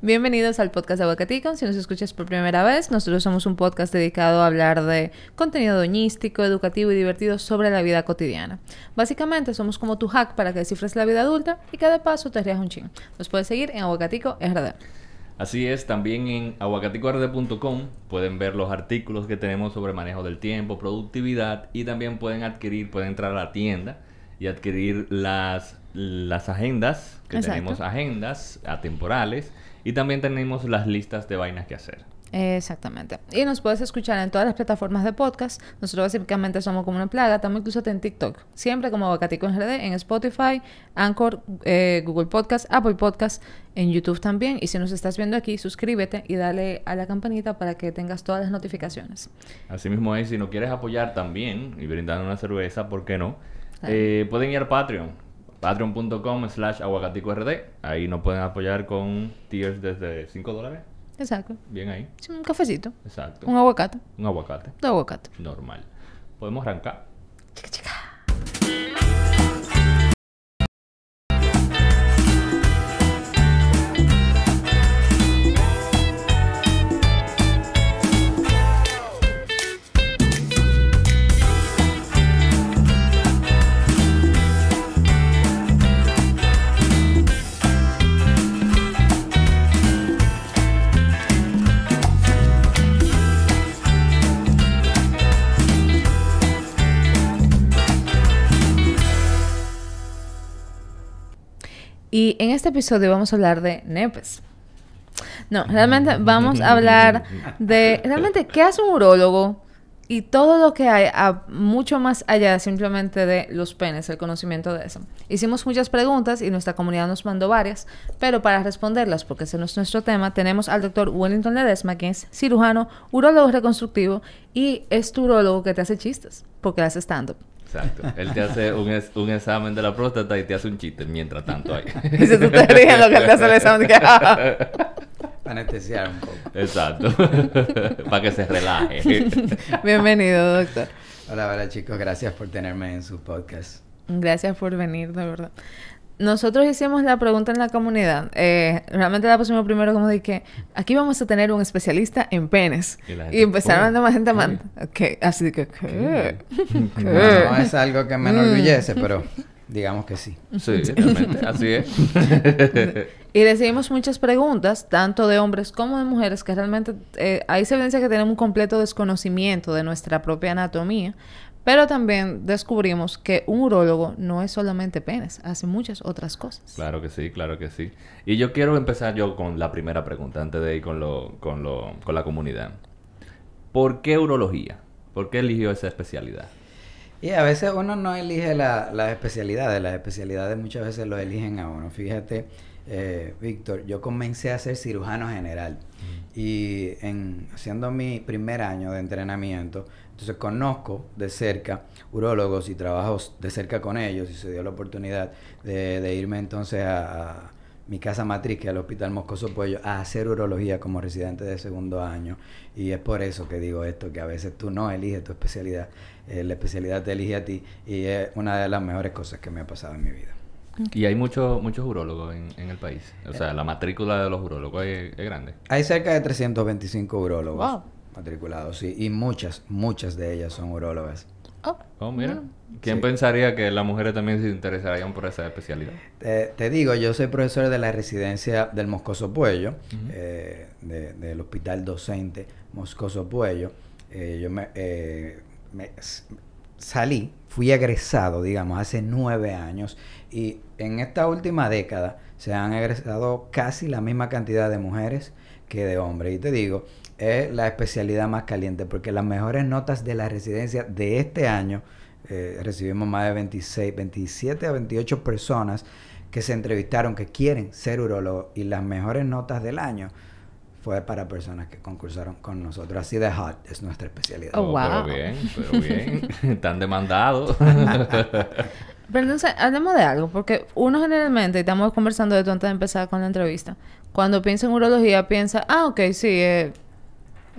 Bienvenidos al podcast de Aguacatico. Si nos escuchas por primera vez, nosotros somos un podcast dedicado a hablar de contenido doñístico, educativo y divertido sobre la vida cotidiana. Básicamente somos como tu hack para que descifres la vida adulta y cada paso te rías un ching. Nos puedes seguir en Aguacatico RD. Así es, también en aguacaticord.com pueden ver los artículos que tenemos sobre manejo del tiempo, productividad y también pueden adquirir, pueden entrar a la tienda y adquirir las, las agendas, que Exacto. tenemos agendas atemporales y también tenemos las listas de vainas que hacer. Exactamente. Y nos puedes escuchar en todas las plataformas de podcast. Nosotros básicamente somos como una plaga. Estamos incluso en TikTok. Siempre como Aguacatico en RD, en Spotify, Anchor, eh, Google Podcast, Apple Podcast, en YouTube también. Y si nos estás viendo aquí, suscríbete y dale a la campanita para que tengas todas las notificaciones. Asimismo es, si nos quieres apoyar también y brindar una cerveza, ¿por qué no? Eh, pueden ir a Patreon, patreon.com slash aguacaticord. Ahí nos pueden apoyar con tiers desde 5 dólares. Exacto. Bien ahí. Sí, Un cafecito. Exacto. Un aguacate. Un aguacate. Un aguacate. Normal. Podemos arrancar. Chica, chica. Y en este episodio vamos a hablar de nepes. No, realmente vamos a hablar de realmente qué hace un urólogo y todo lo que hay a- mucho más allá simplemente de los penes, el conocimiento de eso. Hicimos muchas preguntas y nuestra comunidad nos mandó varias, pero para responderlas, porque ese no es nuestro tema, tenemos al doctor Wellington Ledesma, quien es cirujano, urólogo reconstructivo y es tu que te hace chistes, porque hace stand-up. Exacto. Él te hace un, es- un examen de la próstata y te hace un chiste mientras tanto ahí. Y si tú te ríes en lo que él te hace el examen. Anestesiar un poco. Exacto. Para que se relaje. Bienvenido, doctor. Hola, hola chicos, gracias por tenerme en su podcast. Gracias por venir, de verdad. Nosotros hicimos la pregunta en la comunidad. Eh, realmente la pusimos primero como de que aquí vamos a tener un especialista en penes. Y empezaron "Oh, a más gente a ¿qué? man- ¿qué? Así de que, ¿qué? ¿Qué? No, no es algo que me Mm. enorgullece, pero digamos que sí. Sí, realmente. Así es. Y recibimos muchas preguntas, tanto de hombres como de mujeres, que realmente eh, ahí se evidencia que tenemos un completo desconocimiento de nuestra propia anatomía. Pero también descubrimos que un urólogo no es solamente penes, hace muchas otras cosas. Claro que sí, claro que sí. Y yo quiero empezar yo con la primera pregunta antes de ir con, lo, con, lo, con la comunidad. ¿Por qué urología? ¿Por qué eligió esa especialidad? Y a veces uno no elige la- las especialidades, las especialidades muchas veces lo eligen a uno. Fíjate, eh, Víctor, yo comencé a ser cirujano general y en haciendo mi primer año de entrenamiento, entonces conozco de cerca urólogos y trabajo de cerca con ellos y se dio la oportunidad de, de irme entonces a, a mi casa matriz, que es el Hospital Moscoso Puello, a hacer urología como residente de segundo año. Y es por eso que digo esto, que a veces tú no eliges tu especialidad, eh, la especialidad te elige a ti y es una de las mejores cosas que me ha pasado en mi vida. Y hay muchos muchos urólogos en, en el país. O sea, la matrícula de los urólogos es, es grande. Hay cerca de 325 urólogos Wow. Matriculados, sí, y muchas, muchas de ellas son urólogas. Oh, Oh, mira. ¿Quién Sí. pensaría que las mujeres también se interesarían por esa especialidad? Te, te digo, yo soy profesor de la residencia del Moscoso Puello, eh, de- del hospital docente Moscoso Puello. Eh, yo me, eh, me salí, fui egresado, digamos, hace nueve años y en esta última década se han egresado casi la misma cantidad de mujeres que de hombres. Y te digo, es la especialidad más caliente porque las mejores notas de la residencia de este año, eh, recibimos más de 26, 27 a 28 personas que se entrevistaron que quieren ser urólogos y las mejores notas del año fue para personas que concursaron con nosotros. Así de hot es nuestra especialidad. Oh, wow. Pero bien, pero bien. Están demandados. Pero entonces, hablemos de algo, porque uno generalmente, y estamos conversando de esto antes de empezar con la entrevista, cuando piensa en urología, piensa, ah, ok, sí, eh,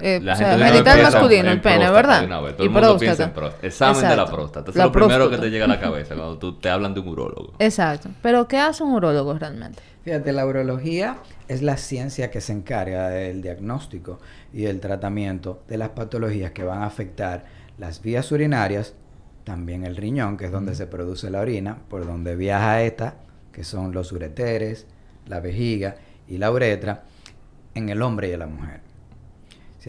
eh, La o sea, genital piensa masculino, en el pene, ¿verdad? de una vez. Todo y el mundo piensa próstata. en próstata. Examen de la próstata. Eso La es lo primero que te llega a la cabeza cuando tú te hablan de un urólogo. Exacto. Pero ¿qué hace un urólogo realmente? Fíjate, la urología es la ciencia que se encarga del diagnóstico y el tratamiento de las patologías que van a afectar las vías urinarias, también el riñón, que es donde se produce la orina, por donde viaja esta, que son los ureteres, la vejiga y la uretra, en el hombre y en la mujer.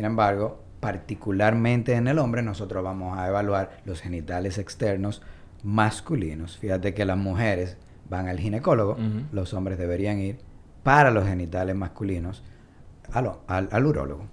Sin embargo, particularmente en el hombre, nosotros vamos a evaluar los genitales externos masculinos. Fíjate que las mujeres van al ginecólogo, los hombres deberían ir para los genitales masculinos al, al, urólogo.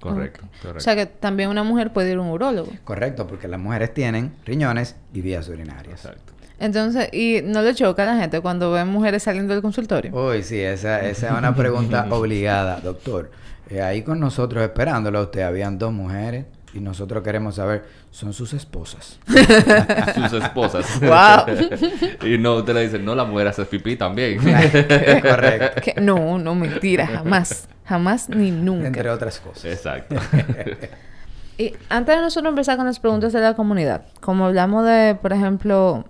Correcto, correcto. O sea que también una mujer puede ir a un urólogo. Correcto, porque las mujeres tienen riñones y vías urinarias. Exacto. Entonces, ¿y no le choca a la gente cuando ven mujeres saliendo del consultorio? Uy, sí, esa, esa es una pregunta obligada, doctor. Eh, ahí con nosotros esperándolo a usted, habían dos mujeres y nosotros queremos saber, son sus esposas. sus esposas. ¡Wow! y no, usted le dice, no, la mujer hace pipí también. Correcto. Que- no, no, mentira, jamás. Jamás ni nunca. Entre otras cosas. Exacto. Y antes de nosotros empezar con las preguntas de la comunidad, como hablamos de, por ejemplo,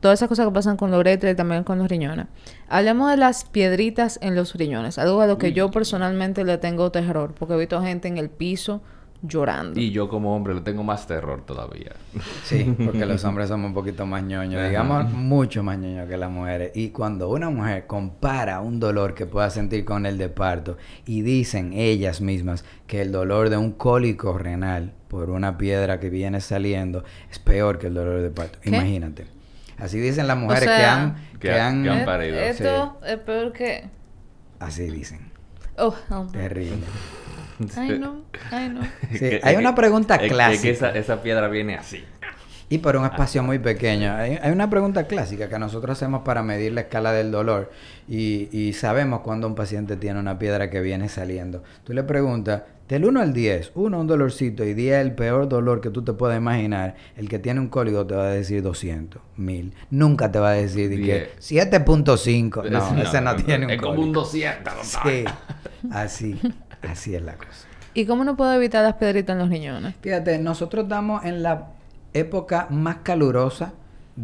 todas esas cosas que pasan con la uretra y también con los riñones, hablemos de las piedritas en los riñones, algo a lo que yo personalmente le tengo terror, porque he visto gente en el piso llorando. y yo como hombre le tengo más terror todavía. Sí, porque los hombres somos un poquito más ñoños, digamos mucho más ñoños que las mujeres. Y cuando una mujer compara un dolor que pueda sentir con el de parto y dicen ellas mismas que el dolor de un cólico renal por una piedra que viene saliendo es peor que el dolor de parto. ¿Qué? Imagínate. Así dicen las mujeres que sea, han... que Que han- que han Eh, parido. Esto es peor que... así dicen. Oh, oh. Terrible. Ay, no. Ay, no. Sí, hay una pregunta es clásica. que esa, esa piedra viene así. Y por un espacio muy pequeño. Hay, hay una pregunta clásica que nosotros hacemos para medir la escala del dolor y, y sabemos cuando un paciente tiene una piedra que viene saliendo. Tú le preguntas, del 1 al 10, 1 un dolorcito y 10 el peor dolor que tú te puedas imaginar, el que tiene un cólico te va a decir 200, 1000. Nunca te va a decir de que 7.5. No, ese no, tiene un Es como un cólico. 200. ¿no? Sí, así, así es la cosa. ¿Y cómo no puedo evitar las piedritas en los riñones? Fíjate, nosotros estamos en la época más calurosa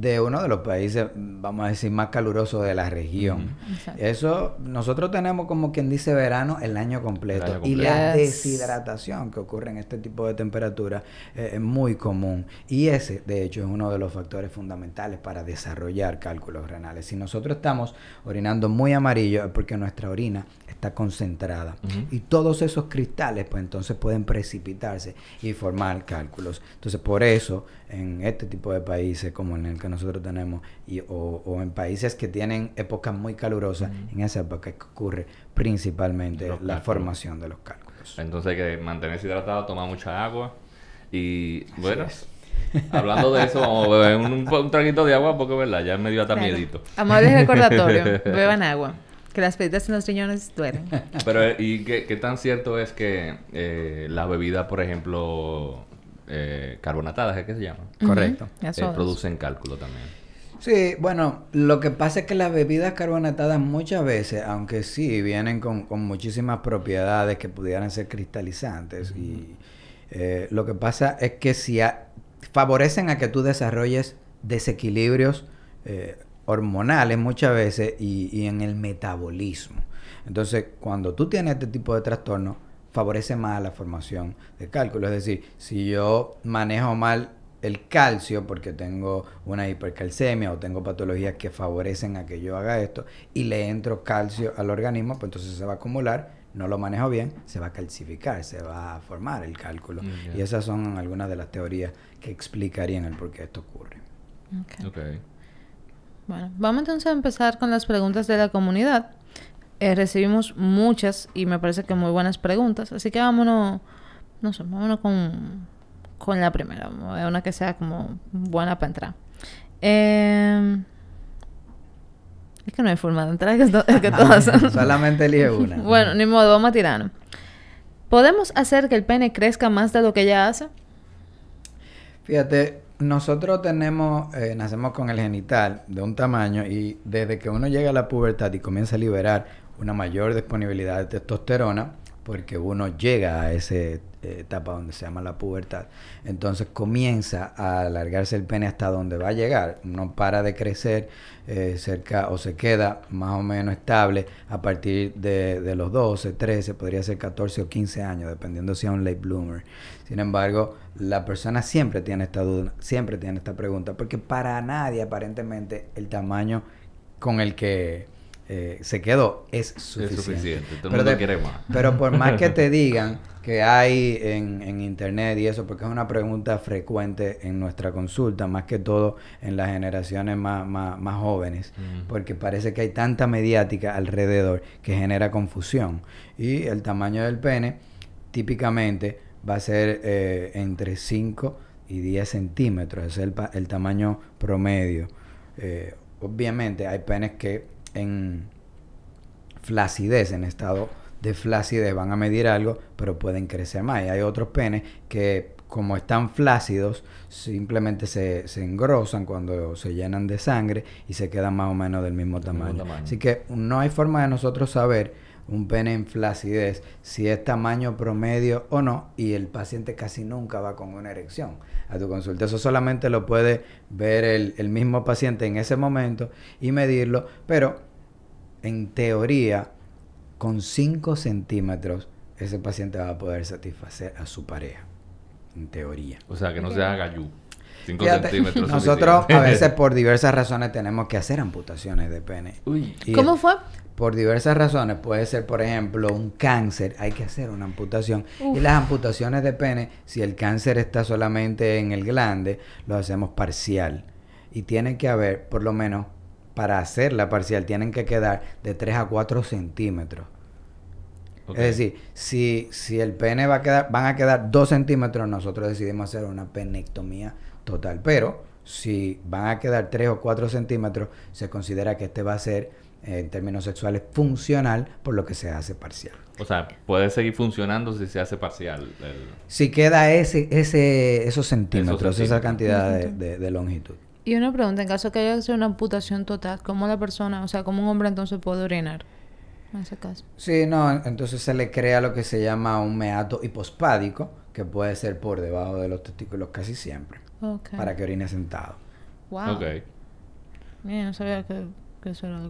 de uno de los países, vamos a decir, más calurosos de la región. Eso, nosotros tenemos como quien dice verano el año completo. El año Y la deshidratación que ocurre en este tipo de temperatura eh, es muy común. Y ese, de hecho, es uno de los factores fundamentales para desarrollar cálculos renales. Si nosotros estamos orinando muy amarillo es porque nuestra orina está concentrada. Y todos esos cristales, pues entonces pueden precipitarse y formar cálculos. Entonces, por eso, en este tipo de países como en el que nosotros tenemos, y, o, o en países que tienen épocas muy calurosas, en esa época es que ocurre principalmente Los la cálculos. formación de los cálculos. Entonces hay que mantenerse hidratado, tomar mucha agua. Y bueno, hablando de eso, vamos a beber un, un traguito de agua porque, ¿verdad? Ya me dio hasta Claro. miedito. Amable recordatorio, beban agua. Que las piedritas en los riñones duelen. Pero, ¿y qué, qué tan cierto es que eh, la bebida, por ejemplo, eh, carbonatadas, ¿es que se llama? Correcto. Eh, producen cálculo también. Sí, bueno, lo que pasa es que las bebidas carbonatadas muchas veces, aunque sí vienen con, con muchísimas propiedades que pudieran ser cristalizantes, y eh, lo que pasa es que si a- favorecen a que tú desarrolles desequilibrios eh, hormonales muchas veces y, y en el metabolismo. Entonces, cuando tú tienes este tipo de trastorno, favorece más la formación de cálculo. Es decir, si yo manejo mal el calcio porque tengo una hipercalcemia o tengo patologías que favorecen a que yo haga esto y le entro calcio al organismo, pues entonces se va a acumular, no lo manejo bien, se va a calcificar, se va a formar el cálculo. Mm. Y esas son algunas de las teorías que explicarían el por qué esto ocurre. Ok. Ok. Bueno, vamos entonces a empezar con las preguntas de la comunidad. Eh, recibimos muchas y me parece que muy buenas preguntas, así que vámonos, no sé, vámonos con, con la primera, ver una que sea como buena para entrar. Eh, es que no hay forma de entrar, es que, to- es que todas. Solamente elige una. bueno, ni modo, vamos a tirarnos. ¿Podemos hacer que el pene crezca más de lo que ya hace? Fíjate, nosotros tenemos, eh, nacemos con el genital de un tamaño y desde que uno llega a la pubertad y comienza a liberar una mayor disponibilidad de testosterona, porque uno llega a esa eh, etapa donde se llama la pubertad. Entonces comienza a alargarse el pene hasta donde va a llegar. No para de crecer eh, cerca o se queda más o menos estable a partir de, de, los 12, 13, podría ser 14 o 15 años, dependiendo si es un late bloomer. Sin embargo, la persona siempre tiene esta duda, siempre tiene esta pregunta, porque para nadie aparentemente el tamaño con el que eh, se quedó es suficiente. pero, pero por más que te digan que hay en, internet y eso, porque es una pregunta frecuente en nuestra consulta, más que todo en las generaciones más, más, jóvenes, porque parece que hay tanta mediática alrededor que genera confusión. Y el tamaño del pene típicamente va a ser eh, entre 5 y 10 centímetros, es el, el tamaño promedio. Eh, obviamente hay penes que en flacidez, en estado de flacidez, van a medir algo, pero pueden crecer más. Y hay otros penes que, como están flácidos, simplemente se, se engrosan cuando se llenan de sangre y se quedan más o menos del mismo tamaño. Así que no hay forma de nosotros saber un pene en flacidez, si es tamaño promedio o no, y el paciente casi nunca va con una erección a tu consulta. Eso solamente lo puede ver el, el mismo paciente en ese momento y medirlo, pero en teoría, con 5 centímetros, ese paciente va a poder satisfacer a su pareja. En teoría. O sea, que no se haga yu. 5 centímetros. Nosotros a veces por diversas razones tenemos que hacer amputaciones de pene. ¿Cómo fue? Por diversas razones. Puede ser, por ejemplo, un cáncer. Hay que hacer una amputación. Y las amputaciones de pene, si el cáncer está solamente en el glande, lo hacemos parcial. Y tiene que haber por lo menos para hacer la parcial tienen que quedar de 3 a 4 centímetros. Es decir, si, si el pene va a quedar, van a quedar 2 centímetros, nosotros decidimos hacer una penectomía total. Pero si van a quedar 3 o 4 centímetros, se considera que este va a ser, eh, en términos sexuales, funcional, por lo que se hace parcial. O sea, puede seguir funcionando si se hace parcial. Si queda ese, ese, esos centímetros, esa cantidad de longitud. Y una pregunta, en caso que haya que hacer una amputación total, ¿cómo la persona, o sea, cómo un hombre entonces puede orinar? En ese caso. Sí, no, entonces se le crea lo que se llama un meato hipospádico, que puede ser por debajo de los testículos casi siempre. Para que orine sentado. Wow. Ok. Bien, no sabía que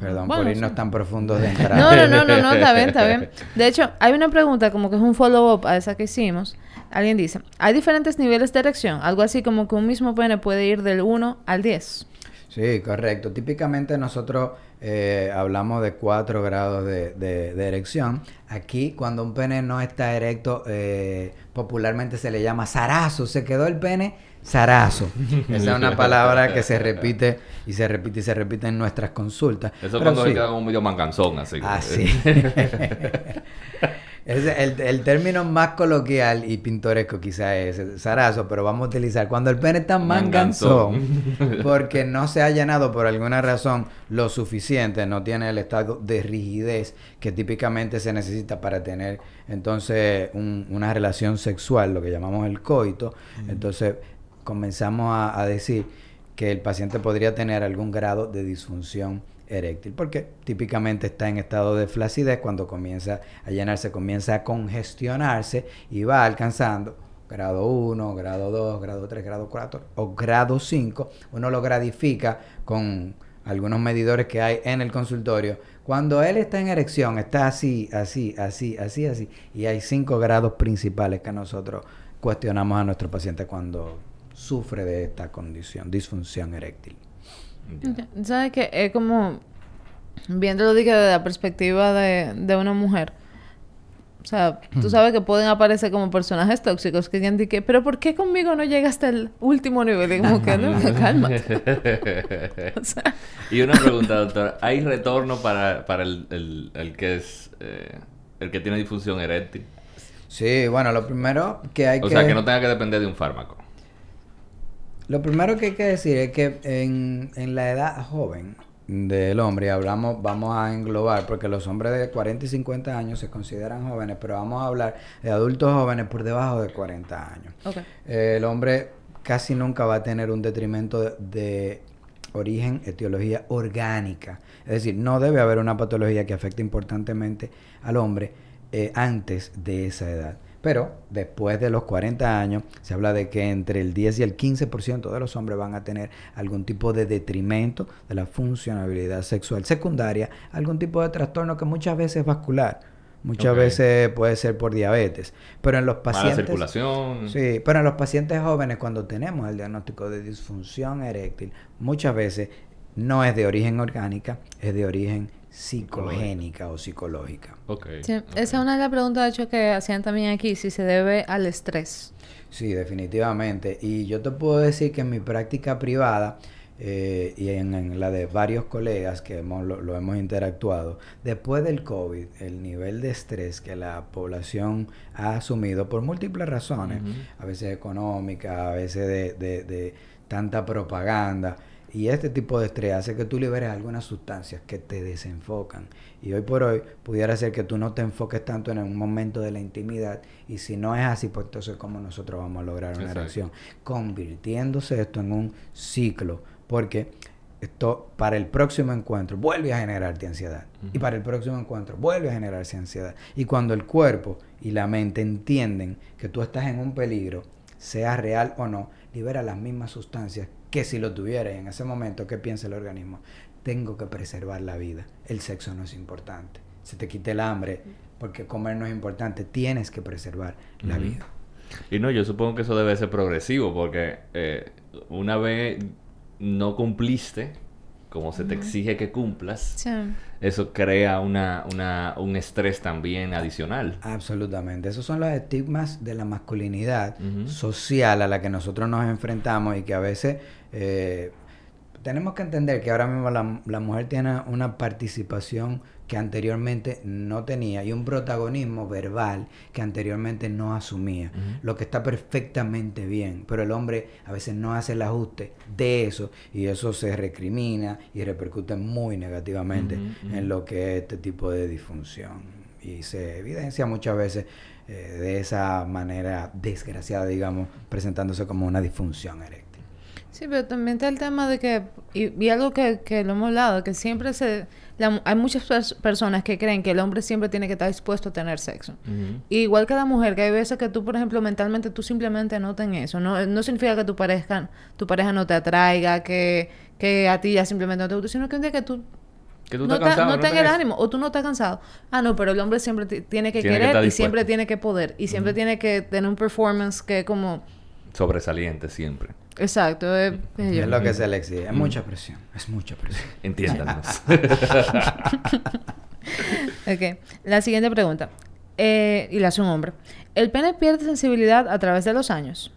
Perdón por irnos tan profundos de entrada. No, no, no, no, está bien, está bien. De hecho, hay una pregunta como que es un follow-up a esa que hicimos. Alguien dice, ¿hay diferentes niveles de erección? Algo así como que un mismo pene puede ir del 1 al 10. Sí, correcto. Típicamente nosotros eh, hablamos de 4 grados de, de, erección. Aquí, cuando un pene no está erecto, eh, popularmente se le llama zarazo. Se quedó el pene Zarazo. Esa es una palabra que se repite y se repite y se repite en nuestras consultas. Eso cuando sí. queda como medio manganzón, así. Ah, sí. es el, el, término más coloquial y pintoresco quizá es zarazo, pero vamos a utilizar cuando el pene está manganzón, porque no se ha llenado por alguna razón lo suficiente, no tiene el estado de rigidez que típicamente se necesita para tener entonces una relación sexual, lo que llamamos el coito. Entonces comenzamos a, decir que el paciente podría tener algún grado de disfunción eréctil, porque típicamente está en estado de flacidez cuando comienza a llenarse, comienza a congestionarse y va alcanzando grado 1, grado 2, grado 3, grado 4 o grado 5. Uno lo gradifica con algunos medidores que hay en el consultorio. Cuando él está en erección, está así, así, así, así, así. Y hay cinco grados principales que nosotros cuestionamos a nuestro paciente cuando sufre de esta condición, disfunción eréctil. ¿Sabes que Es como, viéndolo desde la perspectiva de, de una mujer. O sea, tú sabes que pueden aparecer como personajes tóxicos que digan que, pero ¿por qué conmigo no llega hasta el último nivel? Y como que, no, o sea. Y una pregunta, doctor. ¿Hay retorno para, para el, el, el que es eh, el que tiene disfunción eréctil? Sí, bueno, lo primero que hay que... O sea, que no tenga que depender de un fármaco. Lo primero que hay que decir es que en, en la edad joven del hombre, hablamos, vamos a englobar, porque los hombres de 40 y 50 años se consideran jóvenes, pero vamos a hablar de adultos jóvenes por debajo de 40 años. el hombre casi nunca va a tener un detrimento de, de origen, etiología orgánica. Es decir, no debe haber una patología que afecte importantemente al hombre eh, antes de esa edad. Pero después de los 40 años se habla de que entre el 10 y el 15% de los hombres van a tener algún tipo de detrimento de la funcionabilidad sexual secundaria, algún tipo de trastorno que muchas veces es vascular. Muchas veces puede ser por diabetes, pero en los Mala pacientes circulación. Sí, pero en los pacientes jóvenes cuando tenemos el diagnóstico de disfunción eréctil, muchas veces no es de origen orgánica, es de origen psicogénica o psicológica. Ok. Sí. Esa es una de las preguntas, de hecho, que hacían también aquí, si se debe al estrés. Sí, definitivamente. Y yo te puedo decir que en mi práctica privada eh, y en, en la de varios colegas que hemos, lo, lo hemos interactuado, después del COVID, el nivel de estrés que la población ha asumido por múltiples razones, a veces económicas, a veces de, de- de tanta propaganda. Y este tipo de estrés hace que tú liberes algunas sustancias que te desenfocan. Y hoy por hoy pudiera ser que tú no te enfoques tanto en un momento de la intimidad. Y si no es así, pues entonces cómo nosotros vamos a lograr una Exacto. erección. Convirtiéndose esto en un ciclo. Porque esto para el próximo encuentro vuelve a generarte ansiedad. Y para el próximo encuentro vuelve a generarse ansiedad. Y cuando el cuerpo y la mente entienden que tú estás en un peligro, sea real o no, libera las mismas sustancias que si lo tuviera. Y en ese momento, ¿qué piensa el organismo? Tengo que preservar la vida. El sexo no es importante. Se te quite el hambre porque comer no es importante. Tienes que preservar la vida. Y no, yo supongo que eso debe ser progresivo porque eh, una vez no cumpliste como se te exige que cumplas, Sí. eso crea una, una, un estrés también adicional. Absolutamente. Esos son los estigmas de la masculinidad social a la que nosotros nos enfrentamos y que a veces eh, tenemos que entender que ahora mismo la, la mujer tiene una participación que anteriormente no tenía y un protagonismo verbal que anteriormente no asumía, lo que está perfectamente bien, pero el hombre a veces no hace el ajuste de eso y eso se recrimina y repercute muy negativamente en lo que es este tipo de disfunción. Y se evidencia muchas veces eh, de esa manera desgraciada, digamos, presentándose como una disfunción eréctil. Sí, pero también está el tema de que, y, y algo que, que lo hemos hablado, que siempre se, la- hay muchas pers- personas que creen que el hombre siempre tiene que estar dispuesto a tener sexo. Igual que la mujer, que hay veces que tú, por ejemplo, mentalmente tú simplemente no ten eso. No, no significa que tu pareja, tu pareja no te atraiga, que, que a ti ya simplemente no te gusta, sino que un día que tú Que tú no, estás cansado, no no tengas el ánimo o tú no estás cansado. Ah, no, pero el hombre siempre ti- tiene que Tiene querer y siempre tiene que poder y siempre tiene que tener un performance que como... Sobresaliente siempre. Exacto. Es, sé yo. Es lo que se le exige. Es mucha presión. Es mucha presión. Entiéndanos. Ok. La siguiente pregunta. Eh, y la hace un hombre. ¿El pene pierde sensibilidad a través de los años?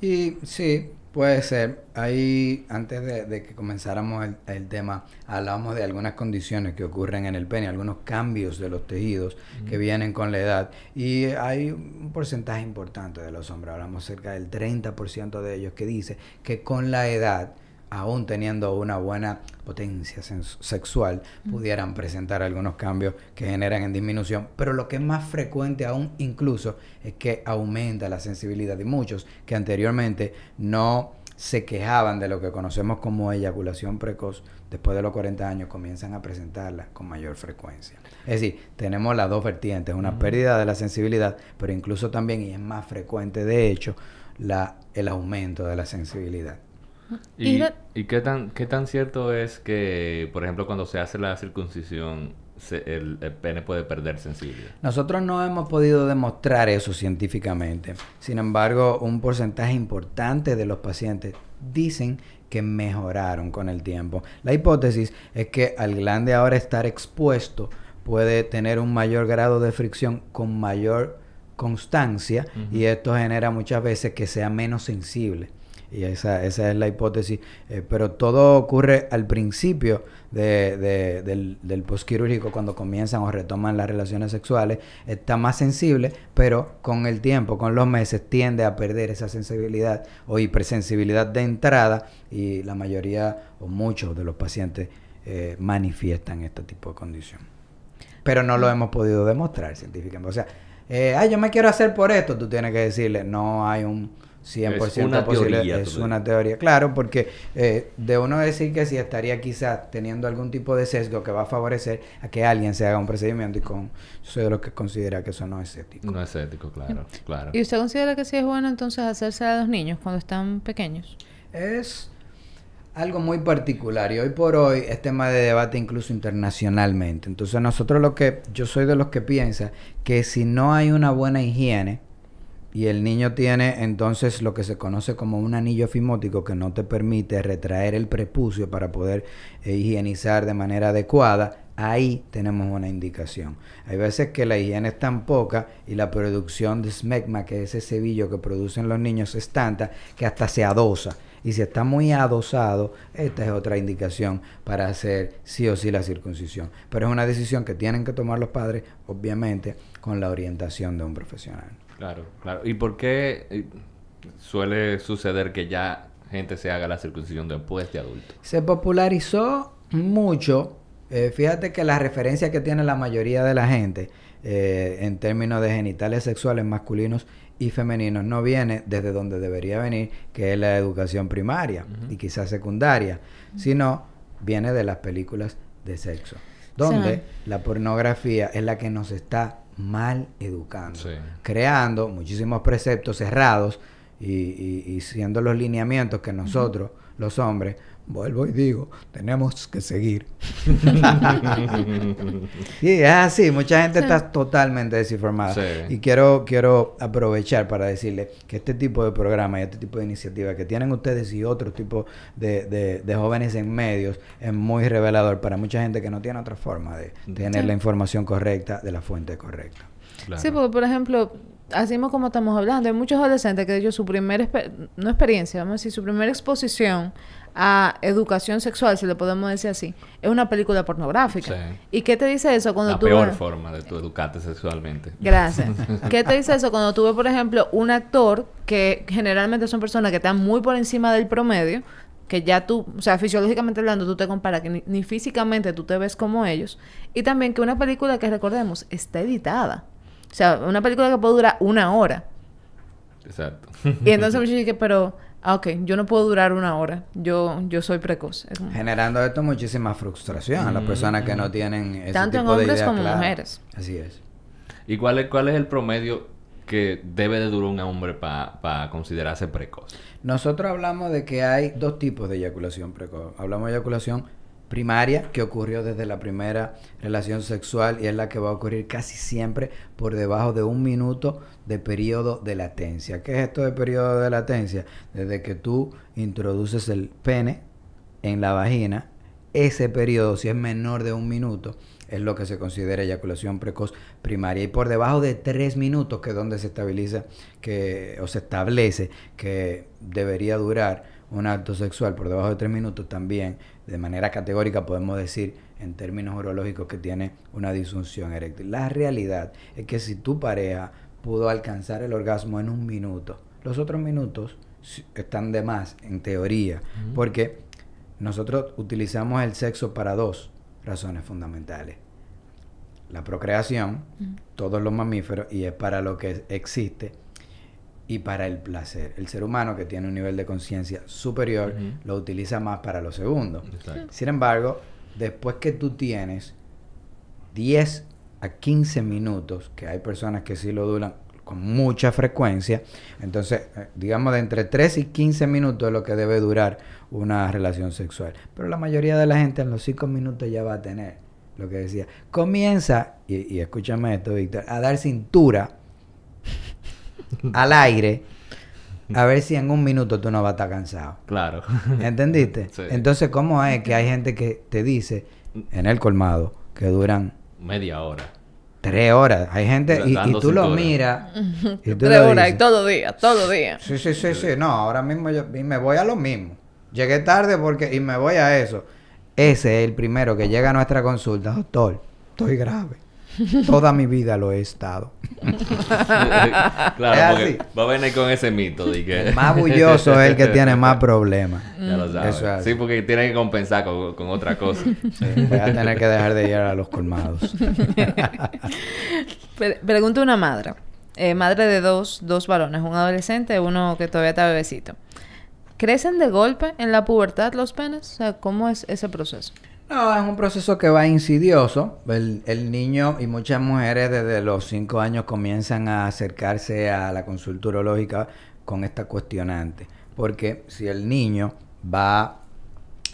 Y sí, puede ser. Ahí, antes de, de que comenzáramos el, el tema, hablamos de algunas condiciones que ocurren en el pene, algunos cambios de los tejidos que vienen con la edad. Y hay un porcentaje importante de los hombres, hablamos cerca del 30% de ellos, que dice que con la edad, aún teniendo una buena potencia sexual, pudieran presentar algunos cambios que generan en disminución. Pero lo que es más frecuente aún incluso es que aumenta la sensibilidad de muchos que anteriormente no se quejaban de lo que conocemos como eyaculación precoz, después de los 40 años comienzan a presentarla con mayor frecuencia. Es decir, tenemos las dos vertientes, una pérdida de la sensibilidad, pero incluso también, y es más frecuente de hecho, la, el aumento de la sensibilidad. Y ¿Y, la- y qué tan qué tan cierto es que, por ejemplo, cuando se hace la circuncisión, se- el, el pene puede perder sensibilidad? Nosotros no hemos podido demostrar eso científicamente. Sin embargo, un porcentaje importante de los pacientes dicen que mejoraron con el tiempo. La hipótesis es que al glande ahora estar expuesto puede tener un mayor grado de fricción con mayor constancia y esto genera muchas veces que sea menos sensible. Y esa, esa es la hipótesis. eh, pero todo ocurre al principio de- de- del, del posquirúrgico, cuando comienzan o retoman las relaciones sexuales. Está más sensible, pero con el tiempo, con los meses, tiende a perder esa sensibilidad o hipersensibilidad de entrada. Y la mayoría o muchos de los pacientes eh, manifiestan este tipo de condición. Pero no lo hemos podido demostrar científicamente. O sea, eh, "Ay, yo me quiero hacer por esto. Tú tienes que decirle, no hay un 100% Es una posible. teoría, es una teoría. Claro, porque eh, de uno decir que sí estaría quizás teniendo algún tipo de sesgo que va a favorecer a que alguien se haga un procedimiento y con... Yo soy de los que considera que eso no es ético. No es ético, claro, claro. ¿Y usted considera que sí es bueno entonces hacerse a los niños cuando están pequeños? Es algo muy particular y hoy por hoy es tema de debate incluso internacionalmente. Entonces nosotros lo que, yo soy de los que piensa que si no hay una buena higiene y el niño tiene entonces lo que se conoce como un anillo fimótico que no te permite retraer el prepucio para poder eh, higienizar de manera adecuada, ahí tenemos una indicación. Hay veces que la higiene es tan poca y la producción de smegma, que es ese cebillo que producen los niños, es tanta que hasta se adosa. Y si está muy adosado, esta es otra indicación para hacer sí o sí la circuncisión. Pero es una decisión que tienen que tomar los padres, obviamente, con la orientación de un profesional. Claro, claro. ¿Y por qué eh, suele suceder que ya gente se haga la circuncisión después de adulto? Se popularizó mucho. eh, fíjate que la referencia que tiene la mayoría de la gente eh, en términos de genitales sexuales masculinos y femeninos no viene desde donde debería venir, que es la educación primaria y quizás secundaria, sino viene de las películas de sexo, donde Sí. la pornografía es la que nos está mal educando, Sí. creando muchísimos preceptos cerrados y, y- y siendo los lineamientos que nosotros, los hombres, vuelvo y digo, tenemos que seguir. Sí, es así, mucha gente Sí. está totalmente desinformada. Sí. Y quiero, quiero aprovechar para decirle que este tipo de programa y este tipo de iniciativa que tienen ustedes y otros tipos de, de- de jóvenes en medios es muy revelador para mucha gente que no tiene otra forma de tener Sí. la información correcta de la fuente correcta. Claro. Sí, porque por ejemplo, así mismo como estamos hablando, hay muchos adolescentes que de hecho su primera, no experiencia, vamos a decir, su primera exposición a educación sexual, si le podemos decir así, es una película pornográfica. Sí. ¿Y qué te dice eso cuando la tú peor ves- forma de tu educarte sexualmente. Gracias. ¿Qué te dice eso cuando tú ves, por ejemplo, un actor que generalmente son personas que están muy por encima del promedio, que ya tú, o sea, fisiológicamente hablando, tú te comparas que ni, ni físicamente tú te ves como ellos, y también que una película que recordemos está editada. O sea, una película que puede durar una hora. Exacto. Y entonces me dije, pero, ah, ok, yo no puedo durar una hora. Yo, yo soy precoz. Es como- Generando esto muchísima frustración a las personas que no tienen ese Tanto en de hombres idea como clara. mujeres. Así es. ¿Y cuál es, cuál es el promedio que debe de durar un hombre para considerarse precoz? Nosotros hablamos de que hay dos tipos de eyaculación precoz. Hablamos de eyaculación primaria, que ocurrió desde la primera relación sexual y es la que va a ocurrir casi siempre por debajo de un minuto de periodo de latencia. ¿Qué es esto de periodo de latencia? Desde que tú introduces el pene en la vagina, ese periodo, si es menor de un minuto, es lo que se considera eyaculación precoz primaria. Y por debajo de tres minutos, que es donde se estabiliza que, o se establece que debería durar un acto sexual, por debajo de tres minutos también, de manera categórica podemos decir en términos urológicos que tiene una disfunción eréctil. La realidad es que si tu pareja pudo alcanzar el orgasmo en un minuto, los otros minutos están de más, en teoría, porque nosotros utilizamos el sexo para dos razones fundamentales. La procreación, todos los mamíferos, y es para lo que existe, y para el placer. El ser humano que tiene un nivel de conciencia superior lo utiliza más para lo segundo. Exacto. Sin embargo, después que tú tienes 10 a 15 minutos, que hay personas que sí lo duran con mucha frecuencia, entonces, eh, digamos, de entre 3 y 15 minutos es lo que debe durar una relación sexual. Pero la mayoría de la gente en los 5 minutos ya va a tener lo que decía. Comienza, y, y escúchame esto, Víctor, a dar cintura al aire, a ver si en un minuto tú no vas a estar cansado. Claro. ¿Entendiste? Sí. Entonces, ¿cómo es que hay gente que te dice en el colmado que duran Media hora. tres horas? Hay gente, y, tú lo miras. y tú Tres lo horas y todo día, todo día. Sí, sí, sí, sí. No, ahora mismo yo y me voy a lo mismo. Llegué tarde porque y me voy a eso. Ese es el primero que llega a nuestra consulta. Doctor, estoy grave. Toda mi vida lo he estado. claro, Es porque así. va a venir con ese mito de que... El más bulloso es el que tiene más problemas. Ya lo sabes. Eso es así. Sí, porque tiene que compensar con, con otra cosa. Sí, voy a tener que dejar de ir a los colmados. Pre- pregunta una madre. eh, madre de dos, dos varones, un adolescente, uno que todavía está bebecito. ¿Crecen de golpe en la pubertad los penes? O sea, ¿cómo es ese proceso? No, es un proceso que va insidioso. El, el niño y muchas mujeres desde los 5 años comienzan a acercarse a la consulta urológica con esta cuestionante. Porque si el niño va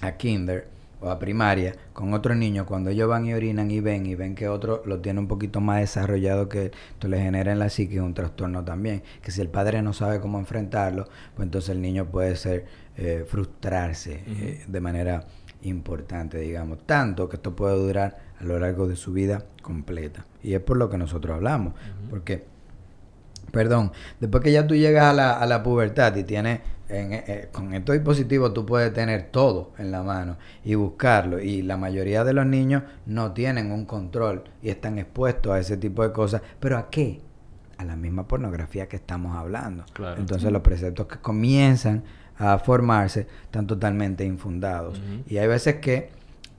a kinder o a primaria con otro niño, cuando ellos van y orinan y ven y ven que otro lo tiene un poquito más desarrollado que él, esto le genera en la psique un trastorno también. Que si el padre no sabe cómo enfrentarlo, pues entonces el niño puede ser eh, frustrarse eh, de manera importante, digamos. Tanto que esto puede durar a lo largo de su vida completa. Y es por lo que nosotros hablamos. Porque, perdón, después que ya tú llegas a la, a la pubertad y tienes, en, eh, con estos dispositivos tú puedes tener todo en la mano y buscarlo. Y la mayoría de los niños no tienen un control y están expuestos a ese tipo de cosas. ¿Pero a qué? A la misma pornografía que estamos hablando. Claro. Entonces los preceptos que comienzan a formarse están totalmente infundados. Y hay veces que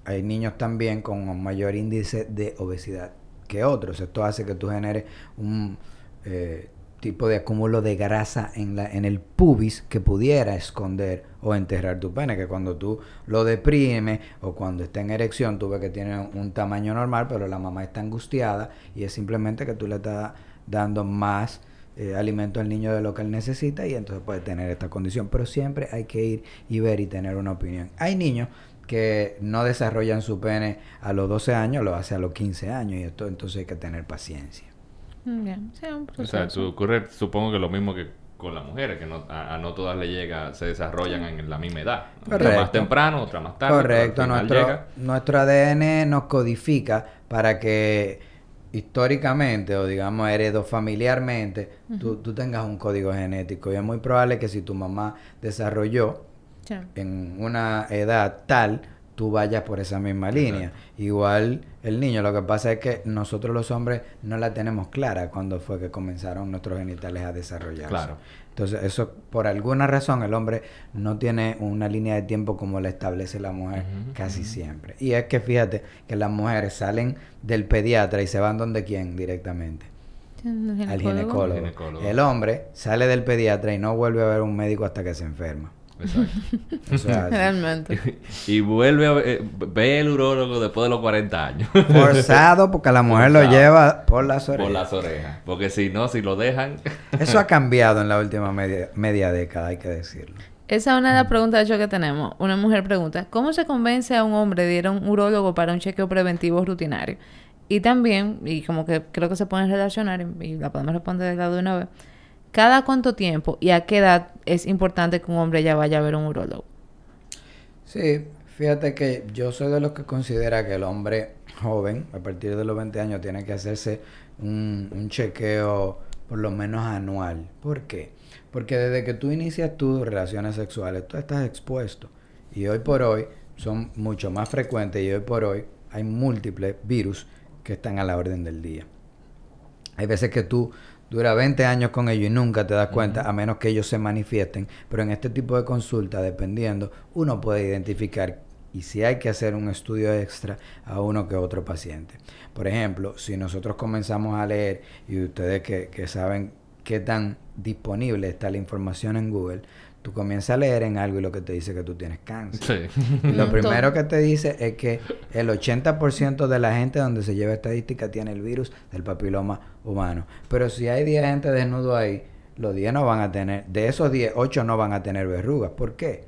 hay niños también con un mayor índice de obesidad que otros. Esto hace que tú generes un eh, tipo de acúmulo de grasa en, la, en el pubis que pudiera esconder o enterrar tu pene, que cuando tú lo deprimes o cuando está en erección, tú ves que tiene un tamaño normal, pero la mamá está angustiada y es simplemente que tú le estás dando más eh, alimento al niño de lo que él necesita y entonces puede tener esta condición. Pero siempre hay que ir y ver y tener una opinión. Hay niños que no desarrollan su pene a los 12 años, lo hace a los 15 años y esto entonces hay que tener paciencia. Bien, sí, un O sea, tú- ocurre supongo que lo mismo que con las mujeres, que no, a, a no todas le llega, se desarrollan en la misma edad. Una Correcto. más temprano, otra más tarde. Correcto, nuestro, llega. nuestro ADN nos codifica para que históricamente o digamos heredo familiarmente tú, tú tengas un código genético y es muy probable que si tu mamá desarrolló Sí. en una edad tal, tú vayas por esa misma línea. Igual el niño, lo que pasa es que nosotros los hombres no la tenemos clara cuando fue que comenzaron nuestros genitales a desarrollarse. Claro. Entonces, eso por alguna razón el hombre no tiene una línea de tiempo como la establece la mujer casi siempre. Y es que fíjate que las mujeres salen del pediatra y se van donde quién directamente al ginecólogo. Al ginecólogo. El hombre sale del pediatra y no vuelve a ver un médico hasta que se enferma. Exacto. Realmente. y vuelve a ver, eh, ve el urólogo después de los 40 años. Forzado porque la mujer lo lleva por las orejas. Por las orejas. Porque si no, si lo dejan. Eso ha cambiado en la última media, media década, hay que decirlo. Esa es una de las preguntas de hecho que tenemos. Una mujer pregunta, ¿cómo se convence a un hombre de ir a un urólogo para un chequeo preventivo rutinario? Y también, y como que creo que se pueden relacionar, y, y la podemos responder de lado de una vez, ¿cada cuánto tiempo y a qué edad es importante que un hombre ya vaya a ver un urólogo? Sí, fíjate que yo soy de los que considera que el hombre joven, a partir de los 20 años, tiene que hacerse un, un chequeo por lo menos anual. ¿Por qué? Porque desde que tú inicias tus relaciones sexuales, tú estás expuesto. Y hoy por hoy son mucho más frecuentes y hoy por hoy hay múltiples virus que están a la orden del día. Hay veces que tú duras 20 años con ellos y nunca te das cuenta, a menos que ellos se manifiesten. Pero en este tipo de consulta, dependiendo, uno puede identificar y si hay que hacer un estudio extra a uno que otro paciente. Por ejemplo, si nosotros comenzamos a leer y ustedes que, que saben qué tan disponible está la información en Google, tú comienzas a leer en algo y lo que te dice que tú tienes cáncer. Sí. Y lo primero que te dice es que el 80% de la gente donde se lleva estadística tiene el virus del papiloma humano. Pero si hay 10 gente desnudo ahí, los 10 no van a tener, de esos 10, 8 no van a tener verrugas. ¿Por qué?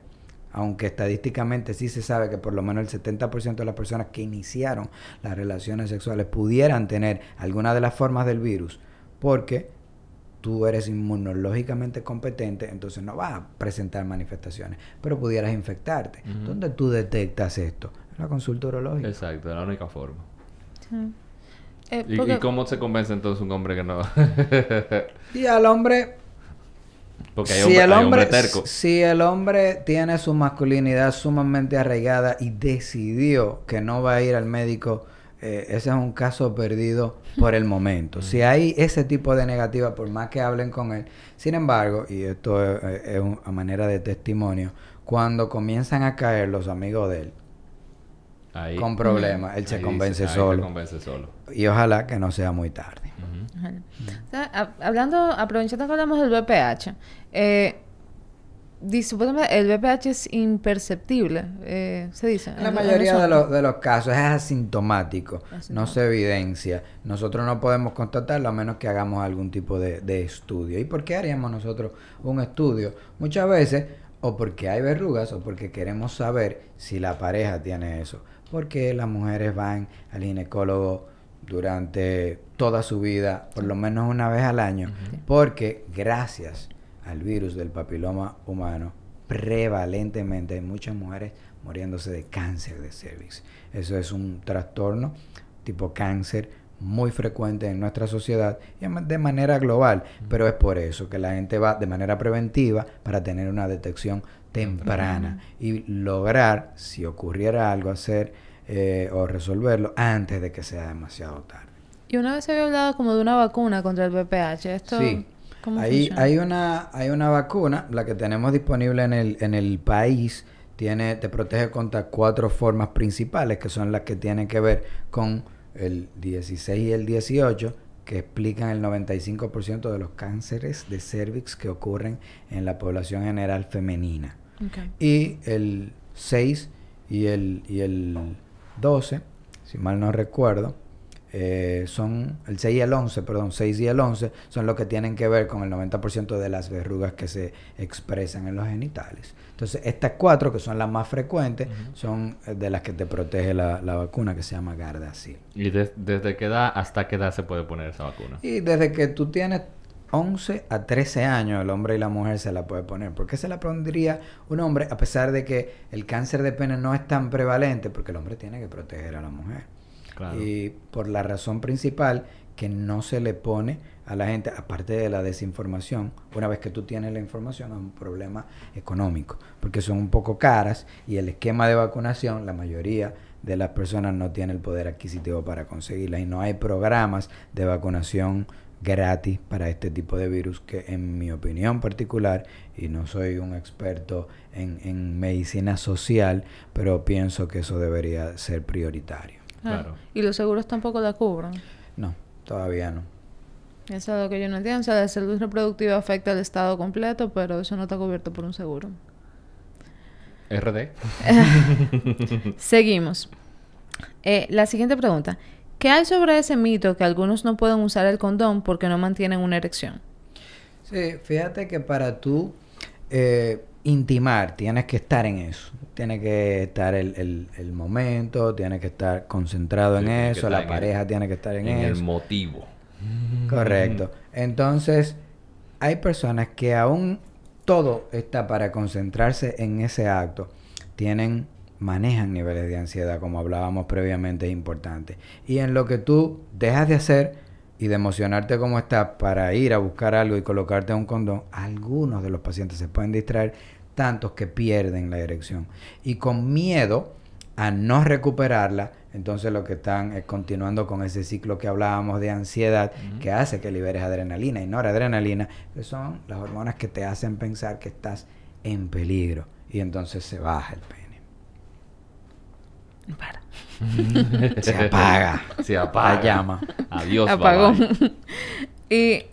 Aunque estadísticamente sí se sabe que por lo menos el 70% de las personas que iniciaron las relaciones sexuales pudieran tener alguna de las formas del virus, porque tú eres inmunológicamente competente, entonces no vas a presentar manifestaciones, pero pudieras infectarte. ¿Dónde tú detectas esto? En la consulta urológica. Exacto, es la única forma. Sí. Eh, ¿Y, porque- y cómo se convence entonces un hombre que no? Y al hombre, Porque hay, si hombre, el hay hombre terco. si el hombre tiene su masculinidad sumamente arraigada y decidió que no va a ir al médico, eh, ese es un caso perdido por el momento. Si hay ese tipo de negativa, por más que hablen con él, sin embargo, y esto es, es un- a manera de testimonio, cuando comienzan a caer los amigos de él Ahí- con problemas, él se convence ahí solo. se convence solo. y ojalá que no sea muy tarde. O sea, hab- hablando, aprovechando que hablamos del VPH, eh, supuestamente el VPH es imperceptible, eh, se dice. En la mayoría de los, de los casos es asintomático, no se evidencia. Nosotros no podemos constatarlo a menos que hagamos algún tipo de, de estudio. ¿Y por qué haríamos nosotros un estudio? Muchas veces, o porque hay verrugas, o porque queremos saber si la pareja tiene eso. Porque las mujeres van al ginecólogo durante toda su vida, por lo menos una vez al año, porque gracias al virus del papiloma humano, prevalentemente hay muchas mujeres muriéndose de cáncer de cervix. Eso es un trastorno tipo cáncer muy frecuente en nuestra sociedad y de manera global, pero es por eso que la gente va de manera preventiva para tener una detección temprana y lograr, si ocurriera algo, hacer eh, o resolverlo antes de que sea demasiado tarde. Y una vez se había hablado como de una vacuna contra el VPH. Esto, Sí. ¿Cómo Ahí funciona? hay una, hay una vacuna, la que tenemos disponible en el, en el país, tiene, te protege contra cuatro formas principales, que son las que tienen que ver con el 16 y el 18, que explican el 95% de los cánceres de cervix que ocurren en la población general femenina. Y el 6 y el, y el 12, si mal no recuerdo, eh, son el 6 y el 11, perdón, 6 y el 11 son los que tienen que ver con el 90% de las verrugas que se expresan en los genitales. Entonces, estas cuatro, que son las más frecuentes, son eh, de las que te protege la, la vacuna que se llama Gardasil. ¿Y des- desde qué edad hasta qué edad se puede poner esa vacuna? Y desde que tú tienes 11 a 13 años, el hombre y la mujer se la puede poner. ¿Por qué se la pondría un hombre a pesar de que el cáncer de pene no es tan prevalente? Porque el hombre tiene que proteger a la mujer. Y por la razón principal que no se le pone a la gente, aparte de la desinformación, una vez que tú tienes la información es un problema económico, porque son un poco caras y el esquema de vacunación, la mayoría de las personas no tiene el poder adquisitivo para conseguirla y no hay programas de vacunación gratis para este tipo de virus que en mi opinión particular, y no soy un experto en medicina social, pero pienso que eso debería ser prioritario. Ah, Claro. Y los seguros tampoco la cubren. No, todavía no. Eso es lo que yo no entiendo. O sea, la salud reproductiva afecta al estado completo, pero eso no está cubierto por un seguro. RD. Seguimos. Eh, la siguiente pregunta. ¿Qué hay sobre ese mito que algunos no pueden usar el condón porque no mantienen una erección? Sí, fíjate que para tú eh, intimar tienes que estar en eso. Tiene que estar el, el- el momento, tienes que estar concentrado Sí, en eso, la el- pareja tiene que estar en, En eso. el motivo. Correcto. Entonces, hay personas que aún todo está para concentrarse en ese acto, tienen, manejan niveles de ansiedad, como hablábamos previamente, es importante. Y en lo que tú dejas de hacer y de emocionarte como estás para ir a buscar algo y colocarte un condón, algunos de los pacientes se pueden distraer tantos que pierden la erección. Y con miedo a no recuperarla, entonces lo que están es continuando con ese ciclo que hablábamos de ansiedad que hace que liberes adrenalina y noradrenalina, que son las hormonas que te hacen pensar que estás en peligro y entonces se baja el pene. Para. Se apaga. Se apaga. La llama. Adiós, bye bye. y,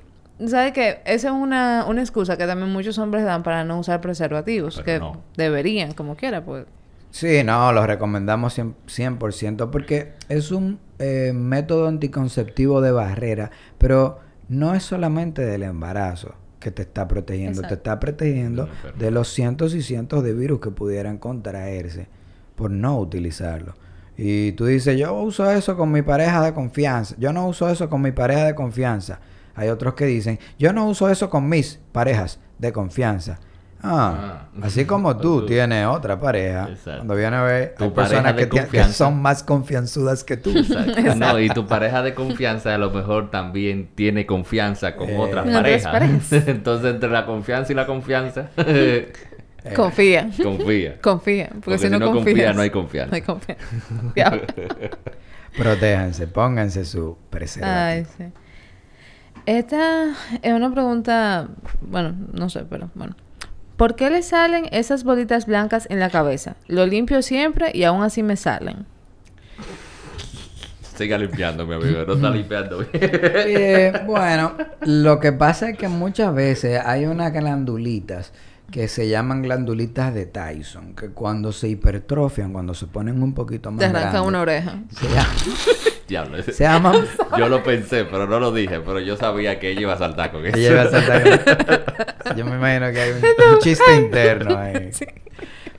¿sabes qué? Esa es una, una excusa que también muchos hombres dan para no usar preservativos. Pero que no. deberían, como quiera, pues. Sí, no, lo recomendamos 100%, 100% porque es un eh, método anticonceptivo de barrera, pero no es solamente del embarazo que te está protegiendo, te está protegiendo de los cientos y cientos de virus que pudieran contraerse por no utilizarlo. Y tú dices, yo uso eso con mi pareja de confianza, yo no uso eso con mi pareja de confianza. Hay otros que dicen, yo no uso eso con mis parejas de confianza. Ah, Ah. así como tú Tú. tienes otra pareja, Exacto. cuando viene a ver, Tu hay pareja personas de que, son más confianzudas que tú. Exacto. No, y tu pareja de confianza a lo mejor también tiene confianza con Eh. otras otras parejas. parejas. Entonces, entre la confianza y la confianza, Eh, confía. confía. Confía. Porque, Porque si no, confías, confía, no hay confianza. No hay confianza. Protéjanse, pónganse su Ay, preservativo. sí. Esta es una pregunta, bueno, no sé, pero bueno. ¿Por qué le salen esas bolitas blancas en la cabeza? Lo limpio siempre y aún así me salen. Siga limpiando, mi amigo. No está limpiando bien. Eh, bueno, lo que pasa es que muchas veces hay unas glandulitas que se llaman glandulitas de Tyson, que cuando se hipertrofian, cuando se ponen un poquito más Te arrancan grandes, una oreja. se, llama- Diablo. ese- se llaman... Yo lo pensé, pero no lo dije. Pero yo sabía que ella iba a saltar con eso. Ella iba a saltar- Yo me imagino que hay un, un chiste interno ahí.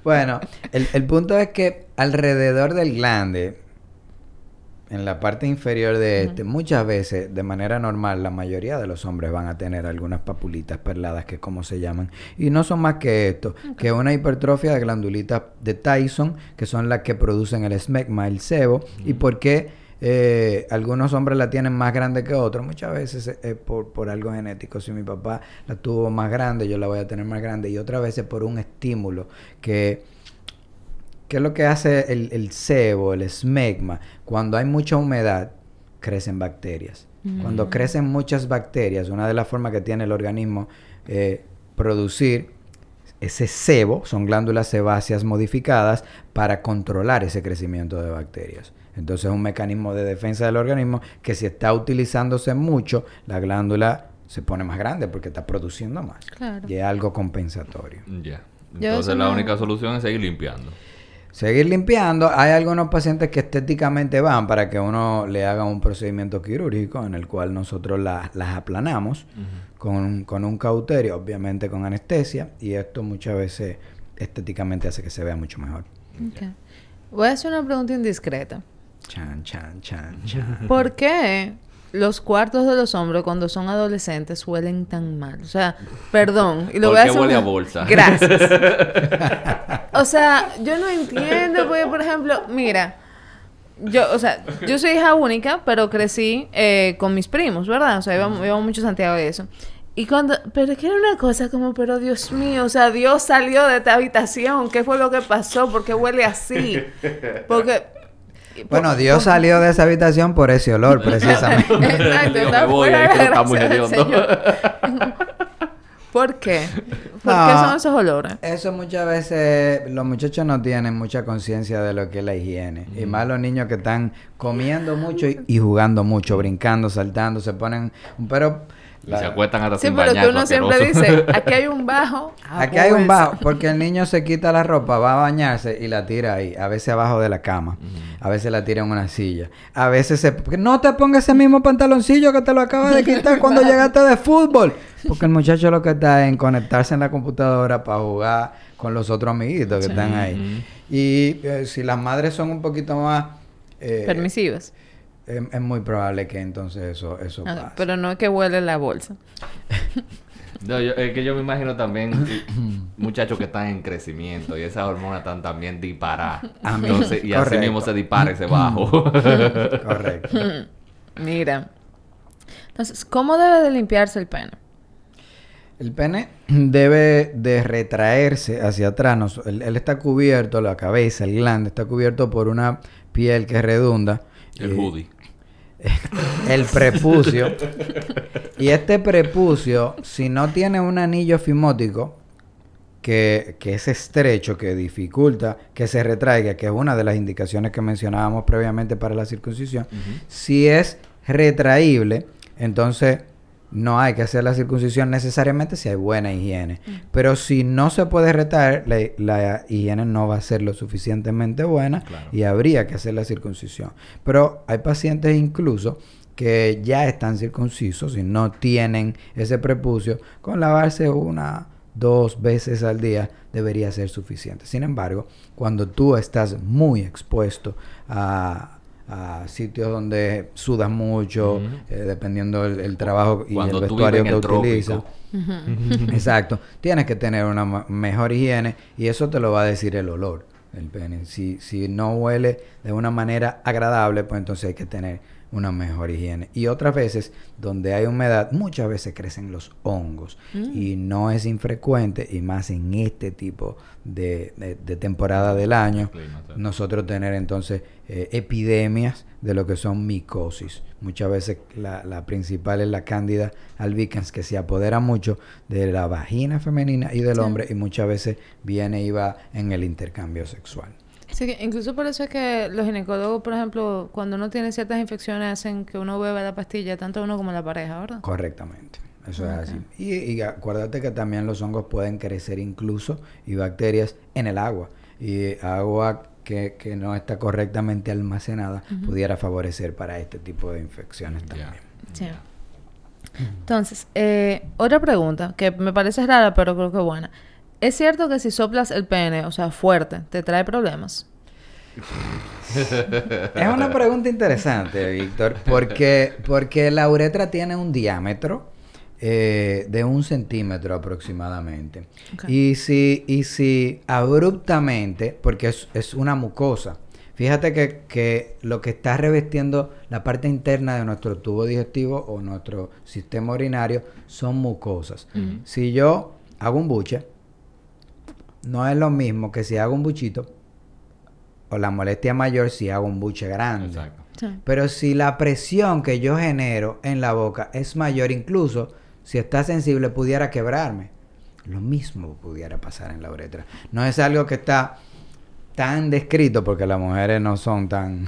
Bueno, el, el punto es que alrededor del glande, en la parte inferior de este, muchas veces, de manera normal, la mayoría de los hombres van a tener algunas papulitas perladas, que es como se llaman. Y no son más que esto, que una hipertrofia de glandulitas de Tyson, que son las que producen el esmegma, el sebo. ¿Y por qué eh, algunos hombres la tienen más grande que otros? Muchas veces es, es por, por algo genético. Si mi papá la tuvo más grande, yo la voy a tener más grande. Y otras veces por un estímulo que... ¿Qué es lo que hace el, el sebo, el esmegma? Cuando hay mucha humedad, crecen bacterias. Cuando crecen muchas bacterias, una de las formas que tiene el organismo eh, producir ese sebo, son glándulas sebáceas modificadas para controlar ese crecimiento de bacterias. Entonces es un mecanismo de defensa del organismo que si está utilizándose mucho, la glándula se pone más grande porque está produciendo más. Claro. Y es algo compensatorio. Ya. Entonces la no- única solución es seguir limpiando. Seguir limpiando. Hay algunos pacientes que estéticamente van para que uno le haga un procedimiento quirúrgico en el cual nosotros la- las aplanamos con, con un cauterio, obviamente con anestesia, y esto muchas veces estéticamente hace que se vea mucho mejor. Ok. Voy a hacer una pregunta indiscreta. Chan, chan, chan, chan. ¿Por qué los cuartos de los hombres cuando son adolescentes huelen tan mal? O sea, perdón. Y lo ¿Por voy a hacer huele una- a bolsa? Gracias. o sea, yo no entiendo porque, por ejemplo, mira, yo, o sea, yo soy hija única, pero crecí eh, con mis primos, ¿verdad? O sea, íbamos, íbamos mucho a Santiago y eso. Y cuando, pero es que era una cosa como, pero Dios mío, o sea, Dios salió de esta habitación, ¿qué fue lo que pasó? ¿Por qué huele así? Porque... Bueno, Dios salió de esa habitación por ese olor, precisamente. Exacto, está fuera de la. Señor. ¿Por qué? ¿Por No. qué son esos olores? Eso muchas veces los muchachos no tienen mucha conciencia de lo que es la higiene. Y más los niños que están comiendo mucho y, y jugando mucho, brincando, saltando, se ponen... Pero... Y se acuestan hasta Sí, sin pero que uno siempre dice, aquí hay un bajo. Aquí hay un bajo, porque el niño se quita la ropa, va a bañarse y la tira ahí, a veces abajo de la cama, a veces la tira en una silla, a veces se... porque No te pongas ese mismo pantaloncillo que te lo acabas de quitar cuando llegaste de fútbol, porque el muchacho lo que está es en conectarse en la computadora para jugar con los otros amiguitos que están ahí. Y eh, si las madres son un poquito más... eh, Permisivas. Es, es muy probable que entonces eso, eso Ah, pase. pero no es que huele la bolsa. No, yo- es que yo me imagino también muchachos que están en crecimiento y esas hormonas están también disparadas. A mí, Entonces, y así correcto. mismo se dispara ese bajo. Correcto. Mira. Entonces, ¿cómo debe de limpiarse el pene? El pene debe de retraerse hacia atrás. Él, él está cubierto, la cabeza, el glande, está cubierto por una piel que es redonda. El Eh, hoodie. El prepucio. y este prepucio, si no tiene un anillo fimótico, que, que es estrecho, que dificulta que se retraiga, que es una de las indicaciones que mencionábamos previamente para la circuncisión, si es retraíble, entonces no hay que hacer la circuncisión necesariamente si hay buena higiene. Pero si no se puede retraer, la, la higiene no va a ser lo suficientemente buena Claro. y habría que hacer la circuncisión. Pero hay pacientes incluso que ya están circuncisos y no tienen ese prepucio, con lavarse una, dos veces al día debería ser suficiente. Sin embargo, cuando tú estás muy expuesto a, a sitios donde sudas mucho, eh, dependiendo el, el trabajo y Cuando el vestuario que el utilizas. Exacto. Tienes que tener una mejor higiene y eso te lo va a decir el olor del pene. Si, si no huele de una manera agradable, pues entonces hay que tener una mejor higiene. Y otras veces, donde hay humedad, muchas veces crecen los hongos. Y no es infrecuente, y más en este tipo de, de- de temporada del año, nosotros tener entonces eh, epidemias de lo que son micosis. Muchas veces la, la principal es la cándida albicans que se apodera mucho de la vagina femenina y del Sí. hombre y muchas veces viene y va en el intercambio sexual. Sí, que incluso por eso es que los ginecólogos, por ejemplo, cuando uno tiene ciertas infecciones, hacen que uno beba la pastilla, tanto uno como la pareja, ¿verdad? Correctamente. Eso es así. Y, y acuérdate que también los hongos pueden crecer incluso y bacterias en el agua. Y agua que, que no está correctamente almacenada pudiera favorecer para este tipo de infecciones también. Sí. Entonces, eh, otra pregunta que me parece rara, pero creo que buena. ¿Es cierto que si soplas el pene, o sea, fuerte, te trae problemas? es una pregunta interesante, Víctor, porque, porque la uretra tiene un diámetro eh, de un centímetro aproximadamente. Y, si, y si abruptamente, porque es, es una mucosa, fíjate que, que, lo que está revestiendo la parte interna de nuestro tubo digestivo o nuestro sistema urinario son mucosas. Si yo hago un buche, no es lo mismo que si hago un buchito o la molestia mayor si hago un buche grande. Pero si la presión que yo genero en la boca es mayor, incluso si está sensible, pudiera quebrarme. Lo mismo pudiera pasar en la uretra. No es algo que está tan descrito porque las mujeres no son tan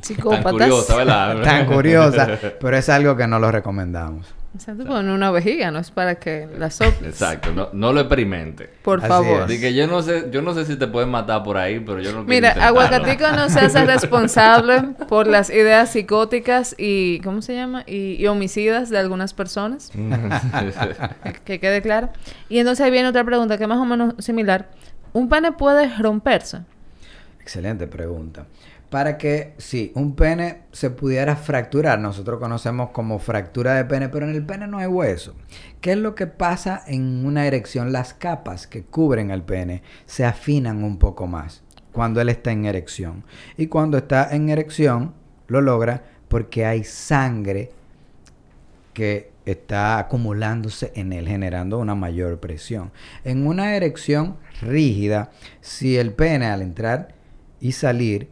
psicópatas. tan curiosas, ¿verdad? tan curiosas, pero es algo que no lo recomendamos. Exacto, con una vejiga, no es para que la soples. Exacto, no, no lo experimente. Por favor. Así que yo no sé, yo no sé si te pueden matar por ahí, pero yo no Mira, Aguacatico no se hace responsable por las ideas psicóticas y ¿cómo se llama? Y, homicidas de algunas personas. que quede claro. Y entonces ahí viene otra pregunta que es más o menos similar. ¿Un pene puede romperse? Excelente pregunta para que, sí, un pene se pudiera fracturar. Nosotros conocemos como fractura de pene, pero en el pene no hay hueso. ¿Qué es lo que pasa en una erección? Las capas que cubren el pene se afinan un poco más cuando él está en erección. Y cuando está en erección, lo logra porque hay sangre que está acumulándose en él, generando una mayor presión. En una erección rígida, si el pene al entrar y salir,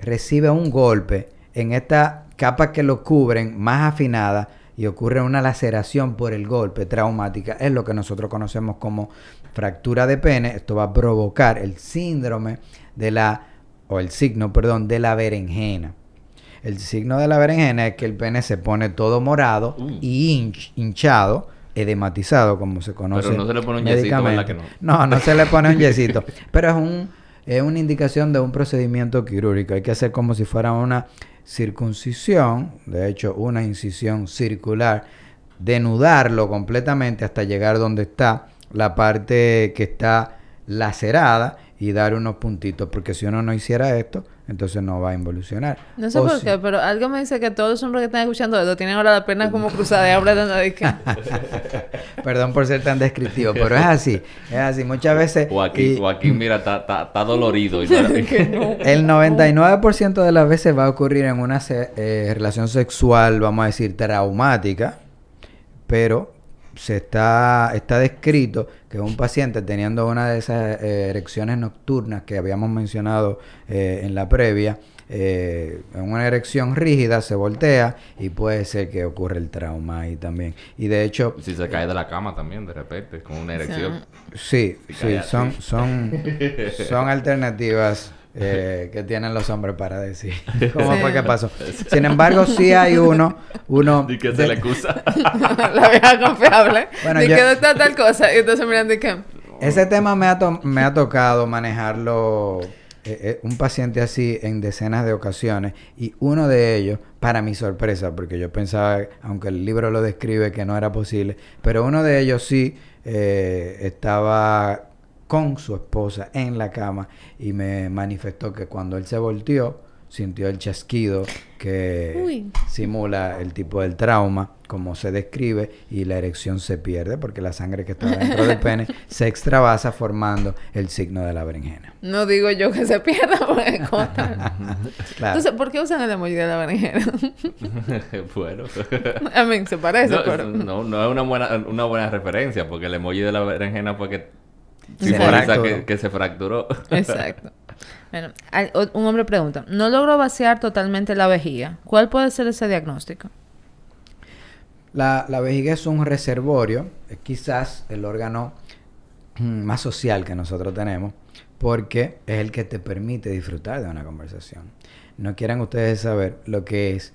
recibe un golpe en esta capa que lo cubren más afinada y ocurre una laceración por el golpe traumática, es lo que nosotros conocemos como fractura de pene. Esto va a provocar el síndrome de la, o el signo, perdón, de la berenjena. El signo de la berenjena es que el pene se pone todo morado uh. y hinchado, edematizado, como se conoce. Pero no se le pone un yesito, Que no? no, no se le pone un yesito. pero es un es una indicación de un procedimiento quirúrgico. Hay que hacer como si fuera una circuncisión, de hecho una incisión circular, denudarlo completamente hasta llegar donde está la parte que está lacerada y dar unos puntitos, porque si uno no hiciera esto, entonces no va a involucionar. No sé por qué, pero algo me dice que todos los hombres que están escuchando esto tienen ahora la pena como cruzada de habla de Perdón por ser tan descriptivo, pero es así, es así. Muchas veces... Joaquín, mira, está dolorido. Y El 99% de las veces va a ocurrir en una eh, relación sexual, vamos a decir, traumática, pero se está, está descrito que un paciente teniendo una de esas eh, erecciones nocturnas que habíamos mencionado eh, en la previa, eh, en una erección rígida se voltea y puede ser que ocurra el trauma ahí también. Y de hecho... Si se cae de la cama también de repente, con una erección. Sí, sí, son, son, son alternativas eh, que tienen los hombres para decir. ¿Cómo fue que pasó? Sin embargo, sí hay uno, uno... ¿Y que se le acusa? la vieja confiable. Bueno, de que está tal cosa. Y entonces miran de qué. Ese tema me ha, me ha tocado manejarlo eh, eh, un paciente así en decenas de ocasiones y uno de ellos, para mi sorpresa, porque yo pensaba, aunque el libro lo describe, que no era posible, pero uno de ellos sí estaba con su esposa en la cama y me manifestó que cuando él se volteó sintió el chasquido que simula el tipo del trauma, como se describe, y la erección se pierde porque la sangre que está dentro del pene se extravasa formando el signo de la berenjena. No digo yo que se pierda, porque Entonces, ¿por qué usan el emoji de la berenjena? bueno. A mí se parece, no, pero... No, no es una buena, una buena referencia, porque el emoji de la berenjena fue que que, se fracturó. Exacto. Bueno, un hombre pregunta, no logro vaciar totalmente la vejiga. ¿Cuál puede ser ese diagnóstico? La, la vejiga es un reservorio, es quizás el órgano mm, más social que nosotros tenemos, porque es el que te permite disfrutar de una conversación. No quieran ustedes saber lo que es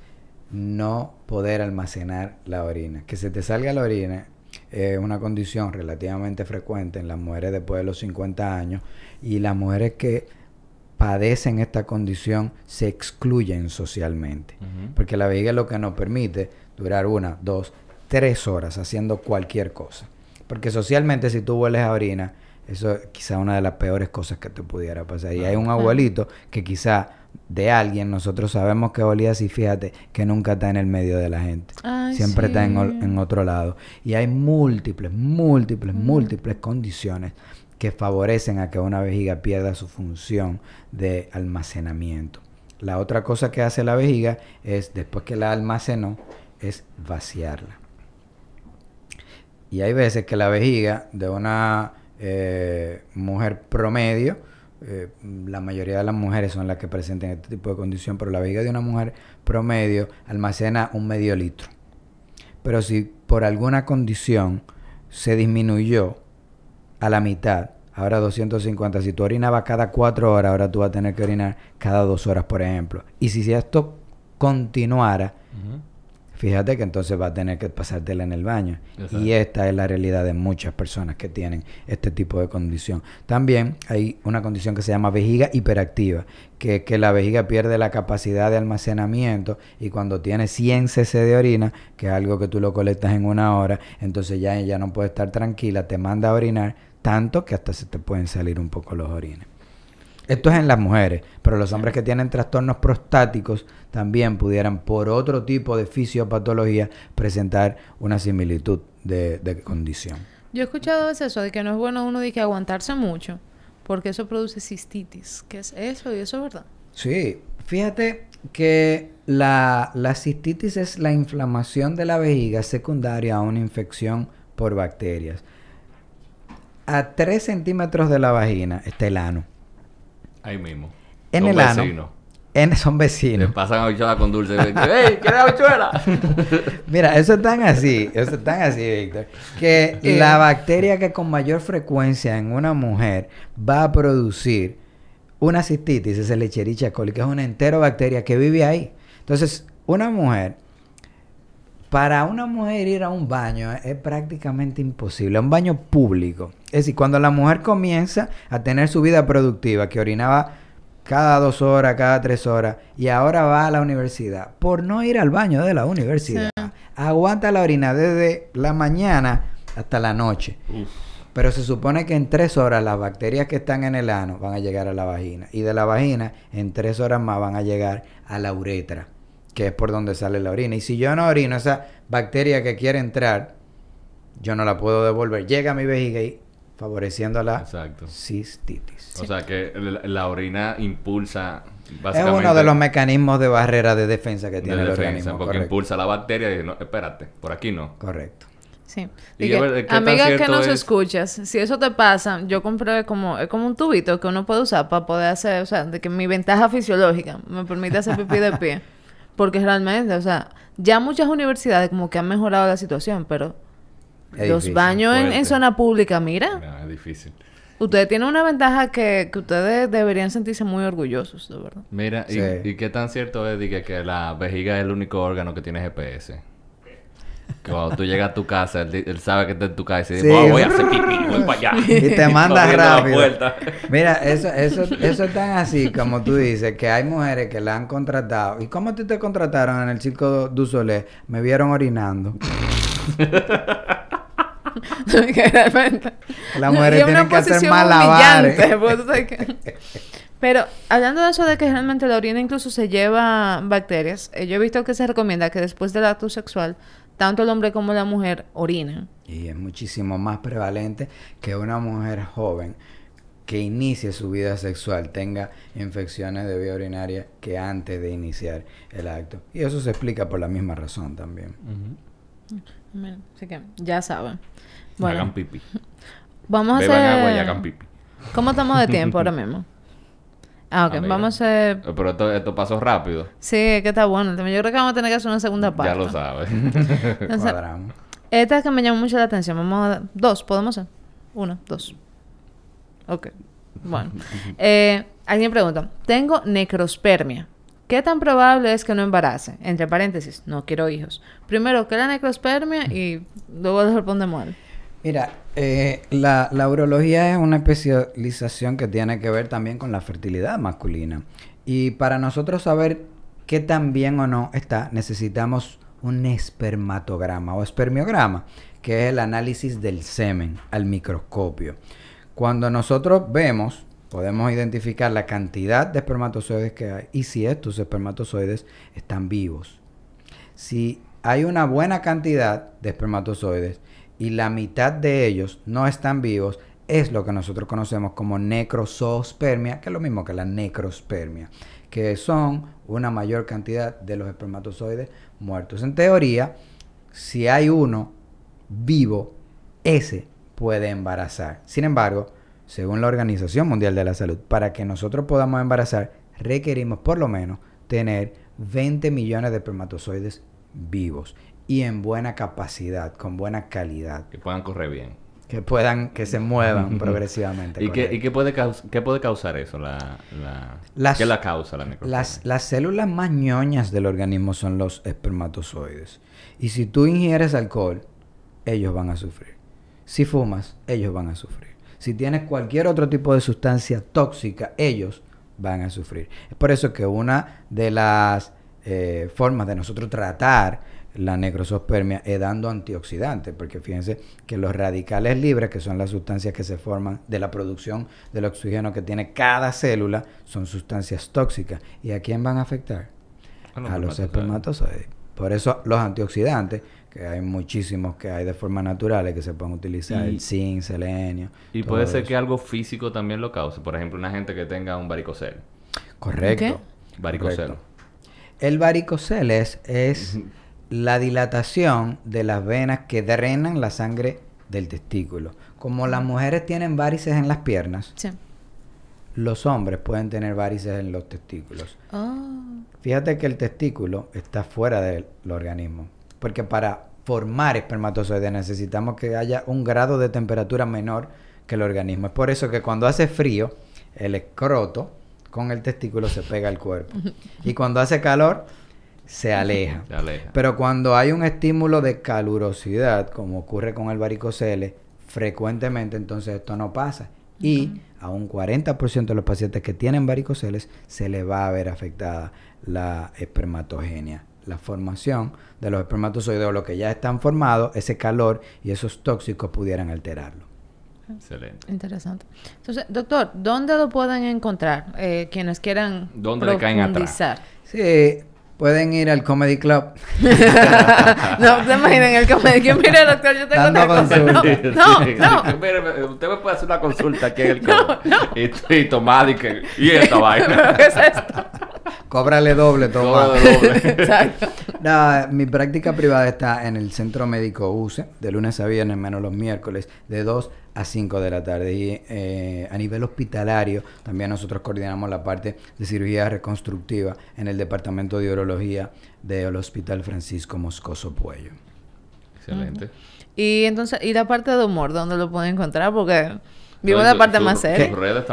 no poder almacenar la orina. Que se te salga la orina es una condición relativamente frecuente en las mujeres después de los 50 años y las mujeres que padecen esta condición se excluyen socialmente. Porque la vejiga es lo que nos permite durar una, dos, tres horas haciendo cualquier cosa. Porque socialmente si tú hueles a orina, eso es quizá una de las peores cosas que te pudiera pasar. Y hay un abuelito que quizá de alguien nosotros sabemos que olía así, fíjate, que nunca está en el medio de la gente. Siempre está en, otro lado. Y hay múltiples, múltiples, múltiples condiciones que favorecen a que una vejiga pierda su función de almacenamiento. La otra cosa que hace la vejiga es, después que la almacenó, es vaciarla. Y hay veces que la vejiga de una eh, mujer promedio, eh, la mayoría de las mujeres son las que presentan este tipo de condición, pero la vejiga de una mujer promedio almacena un medio litro. Pero si por alguna condición se disminuyó a la mitad, ahora 250, si tú orinabas cada cuatro horas, ahora tú vas a tener que orinar cada dos horas, por ejemplo. Y si esto continuara, fíjate que entonces va a tener que pasártela en el baño. Y esta es la realidad de muchas personas que tienen este tipo de condición. También hay una condición que se llama vejiga hiperactiva, que, que la vejiga pierde la capacidad de almacenamiento y cuando tiene 100 cc de orina, que es algo que tú lo colectas en una hora, entonces ya, ya no puede estar tranquila, te manda a orinar tanto que hasta se te pueden salir un poco los orines. Esto es en las mujeres, pero los hombres que tienen trastornos prostáticos también pudieran, por otro tipo de fisiopatología, presentar una similitud de, condición. Yo he escuchado eso, de que no es bueno uno de que aguantarse mucho, porque eso produce cistitis. ¿Qué es eso? ¿Y eso es verdad? Sí, fíjate que la, la cistitis es la inflamación de la vejiga secundaria a una infección por bacterias. A 3 centímetros de la vagina está el ano. Ahí mismo. En el ano. En, son vecinos. Le pasan habichuela con dulce. ¡Ey! ¿Quieres habichuela? Mira, eso es tan así. Eso es tan así, Víctor. Que la bacteria que con mayor frecuencia en una mujer va a producir una cistitis es el Lecherichia coli, que es una enterobacteria que vive ahí. Entonces, una mujer para una mujer ir a un baño es prácticamente imposible, un baño público. Es decir, cuando la mujer comienza a tener su vida productiva, que orinaba cada dos horas, cada tres horas, y ahora va a la universidad, por no ir al baño de la universidad, aguanta la orina desde la mañana hasta la noche. Pero se supone que en tres horas las bacterias que están en el ano van a llegar a la vagina. Y de la vagina, en tres horas más van a llegar a la uretra que es por donde sale la orina. Y si yo no orino, esa bacteria que quiere entrar, yo no la puedo devolver. Llega a mi vejiga y favoreciendo la cistitis. O sea que la, orina impulsa básicamente... Es uno de los mecanismos de barrera de defensa que tiene el organismo. Porque impulsa la bacteria y no, espérate, por aquí no. Correcto. Sí. amiga que nos escuchas, si eso te pasa, yo compré como, es como un tubito que uno puede usar para poder hacer, o sea, de que mi ventaja fisiológica me permite hacer pipí de pie. Porque realmente, o sea, ya muchas universidades como que han mejorado la situación, pero los baños en, zona pública, mira. es difícil. Ustedes tienen una ventaja que, que, ustedes deberían sentirse muy orgullosos, de verdad. Mira, y, qué tan cierto es que, que la vejiga es el único órgano que tiene GPS? Cuando tú llegas a tu casa, él, sabe que está en tu casa y dice, voy a hacer pipí, voy para allá. Y te manda rápido. Mira, eso, eso, eso es tan así como tú dices, que hay mujeres que la han contratado. ¿Y cómo te, te contrataron en el circo du Soleil? Me vieron orinando. Las mujeres tienen que hacer malabares. Pues, pero hablando de eso de que realmente la orina incluso se lleva bacterias, eh, yo he visto que se recomienda que después del acto sexual tanto el hombre como la mujer orinen. Y es muchísimo más prevalente que una mujer joven que inicie su vida sexual tenga infecciones de vía urinaria que antes de iniciar el acto. Y eso se explica por la misma razón también. así que ya saben. Bueno, hagan pipi. Vamos a hacer... agua y hagan pipi. ¿Cómo estamos de tiempo ahora mismo? Ah, ok. Vamos a... Pero esto, esto pasó rápido. Sí, es que está bueno. Yo creo que vamos a tener que hacer una segunda parte. Ya lo sabes. esta que me llamó mucho la atención. Vamos a... Dos, ¿podemos hacer? Una, dos. Ok. Bueno, eh, alguien pregunta, tengo necrospermia. ¿Qué tan probable es que no embarace? Entre paréntesis, no quiero hijos. Primero, ¿qué es la necrospermia? Y luego les respondemos mal. Mira, eh, la, la urología es una especialización que tiene que ver también con la fertilidad masculina. Y para nosotros saber qué tan bien o no está, necesitamos un espermatograma o espermiograma, que es el análisis del semen al microscopio. Cuando nosotros vemos, podemos identificar la cantidad de espermatozoides que hay y si estos espermatozoides están vivos. Si hay una buena cantidad de espermatozoides y la mitad de ellos no están vivos, es lo que nosotros conocemos como necrozoospermia, que es lo mismo que la necrospermia, que son una mayor cantidad de los espermatozoides muertos. En teoría, si hay uno vivo, ese puede embarazar. Sin embargo, según la Organización Mundial de la Salud, para que nosotros podamos embarazar, requerimos por lo menos tener 20 millones de espermatozoides vivos y en buena capacidad, con buena calidad. Que puedan correr bien. Que puedan, que se muevan progresivamente. ¿Y, qué, ¿Y qué, puede qué puede causar eso? La, la... ¿Qué la causa la necrosis? Las, las células más ñoñas del organismo son los espermatozoides. Y si tú ingieres alcohol, ellos van a sufrir. Si fumas, ellos van a sufrir. Si tienes cualquier otro tipo de sustancia tóxica, ellos van a sufrir. Es por eso que una de las eh, formas de nosotros tratar la necrosospermia es dando antioxidantes, porque fíjense que los radicales libres, que son las sustancias que se forman de la producción del oxígeno que tiene cada célula, son sustancias tóxicas. ¿Y a quién van a afectar? A los, espermatozoides. Por eso los antioxidantes, que hay muchísimos que hay de forma natural que se pueden utilizar, el zinc, selenio. Y puede ser que algo físico también lo cause. Por ejemplo, una gente que tenga un varicocel. Correcto. Varicocel. El varicocel es, es la dilatación de las venas que drenan la sangre del testículo. Como las mujeres tienen varices en las piernas, los hombres pueden tener varices en los testículos. Ah. Fíjate que el testículo está fuera del organismo, porque para formar espermatozoides necesitamos que haya un grado de temperatura menor que el organismo. Es por eso que cuando hace frío, el escroto con el testículo se pega al cuerpo. Y cuando hace calor, se aleja. Pero cuando hay un estímulo de calurosidad, como ocurre con el varicocele, frecuentemente entonces esto no pasa. Y a un 40% de los pacientes que tienen varicoceles se le va a ver afectada la espermatogenia. La formación de los espermatozoides o lo que ya están formados, ese calor y esos tóxicos pudieran alterarlo. Excelente. Interesante. Entonces, doctor, ¿dónde lo pueden encontrar? Eh, quienes quieran ¿Dónde le caen atrás? Sí, Pueden ir al Comedy Club. no, se imaginen el Comedy Club. Mire, doctor, yo tengo una consulta. No, no, no. Mire, usted me puede hacer una consulta aquí en el Comedy. No, Y, y tomar y que... Y esta vaina. ¿Qué es esto? Cóbrale doble, toma. doble. Exacto. No, mi práctica privada está en el Centro Médico UCE, de lunes a viernes, menos los miércoles, de 2 a 5 de la tarde. Y eh, a nivel hospitalario, también nosotros coordinamos la parte de cirugía reconstructiva en el Departamento de Urología del Hospital Francisco Moscoso Puello. Excelente. Y entonces, ¿y la parte de humor? ¿Dónde lo pueden encontrar? Porque Vivo la parte más seria.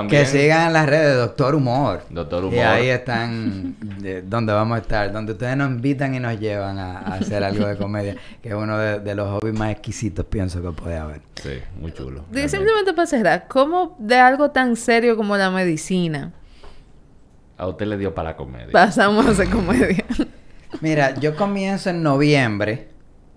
Que sigan en las redes de Doctor Humor. Doctor Humor. Y ahí están donde vamos a estar, donde ustedes nos invitan y nos llevan a, hacer algo de comedia, que es uno de, los hobbies más exquisitos, pienso que puede haber. Sí, muy chulo. simplemente para cerrar, ¿cómo de algo tan serio como la medicina? A usted le dio para la comedia. Pasamos a hacer comedia. Mira, yo comienzo en noviembre,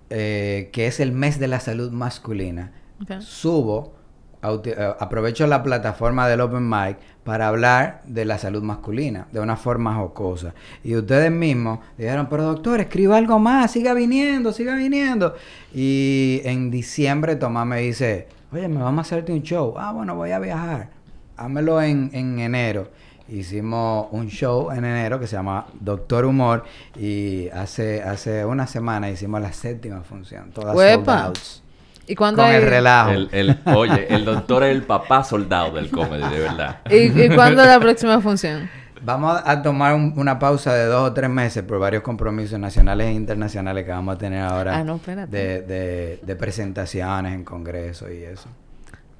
eh, que es el mes de la salud masculina. Subo aprovecho la plataforma del Open Mic para hablar de la salud masculina de una forma jocosa. Y ustedes mismos dijeron, pero doctor, escriba algo más, siga viniendo, siga viniendo. Y en diciembre Tomás me dice, oye, me vamos a hacerte un show. Ah, bueno, voy a viajar. Hámelo en, en enero. Hicimos un show en enero que se llama Doctor Humor y hace, hace una semana hicimos la séptima función, todas sold outs. ¿Y cuándo Con el relajo. El, oye, el doctor es el papá soldado del comedy, de verdad. ¿Y, cuándo es la próxima función? Vamos a tomar una pausa de dos o tres meses por varios compromisos nacionales e internacionales que vamos a tener ahora. Ah, no, espérate. De, de, presentaciones en congreso y eso.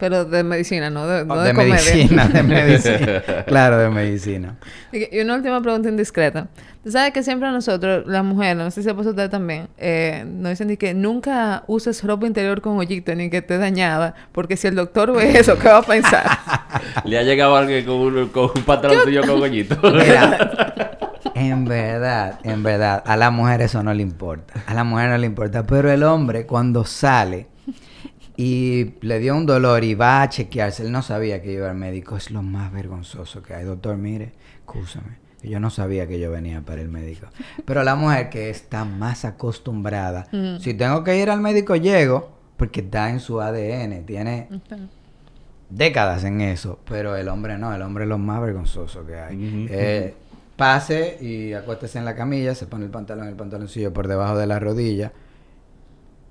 Pero de medicina, no de, no Oh, de, de comedia. medicina, de medicina. claro, de medicina. Y una última pregunta indiscreta. Tú sabes que siempre nosotros, las mujeres, no sé si a usted también, eh, nos dicen de que nunca uses ropa interior con hoyito ni que esté dañada, porque si el doctor ve eso, ¿qué va a pensar? Le ha llegado alguien con un, con un pantaloncillo con gollito. Mira, en verdad, en verdad, a la mujer eso no le importa. A la mujer no le importa. Pero el hombre, cuando sale y le dio un dolor y va a chequearse, él no sabía que iba al médico. Es lo más vergonzoso que hay. Doctor, mire, escúchame. que Yo no sabía que yo venía para el médico. Pero la mujer que está más acostumbrada, Mm. si tengo que ir al médico, llego, porque está en su ADN, tiene décadas en eso, pero el hombre no, el hombre es lo más vergonzoso que hay. Eh, pase y acuéstese en la camilla, se pone el pantalón, el pantaloncillo por debajo de la rodilla.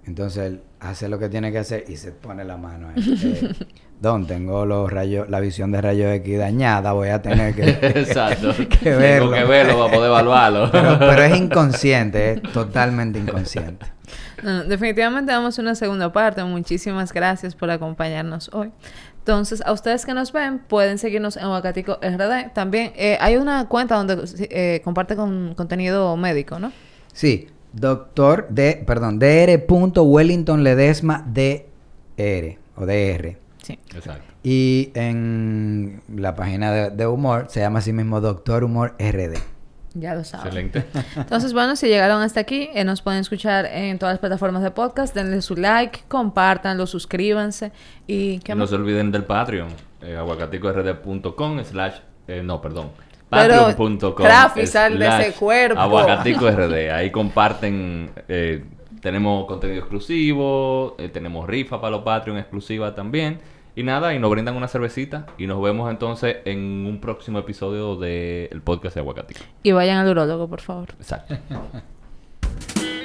Entonces él hace lo que tiene que hacer y se pone la mano ahí. Eh, Don, tengo los rayos, la visión de rayos X dañada, voy a tener que, Exacto. que verlo. Tengo que verlo para poder evaluarlo. Pero, pero es inconsciente, es totalmente inconsciente. No, definitivamente damos una segunda parte. Muchísimas gracias por acompañarnos hoy. Entonces, a ustedes que nos ven, pueden seguirnos en Aguacatico RD. También eh, hay una cuenta donde eh, comparte con contenido médico, ¿no? Sí, doctor de, perdón, Dr. Wellington Ledesma DR o DR. Sí. Exacto. Y en la página de, de humor se llama así mismo Doctor Humor RD. Ya lo saben. Excelente. Entonces, bueno, si llegaron hasta aquí, eh, nos pueden escuchar en todas las plataformas de podcast. Denle su like, compártanlo, suscríbanse. Y ¿qué no más? se olviden del Patreon. Eh, aguacaticord.com slash... eh, no, perdón. Patreon.com Rafi, sal de ese cuerpo. Aguacatico.rd. Ahí comparten... eh, tenemos contenido exclusivo. eh, tenemos rifa para los Patreon exclusiva también. Y nada, y nos brindan una cervecita. Y nos vemos entonces en un próximo episodio del podcast de Aguacatico. Y vayan al urólogo, por favor. Exacto.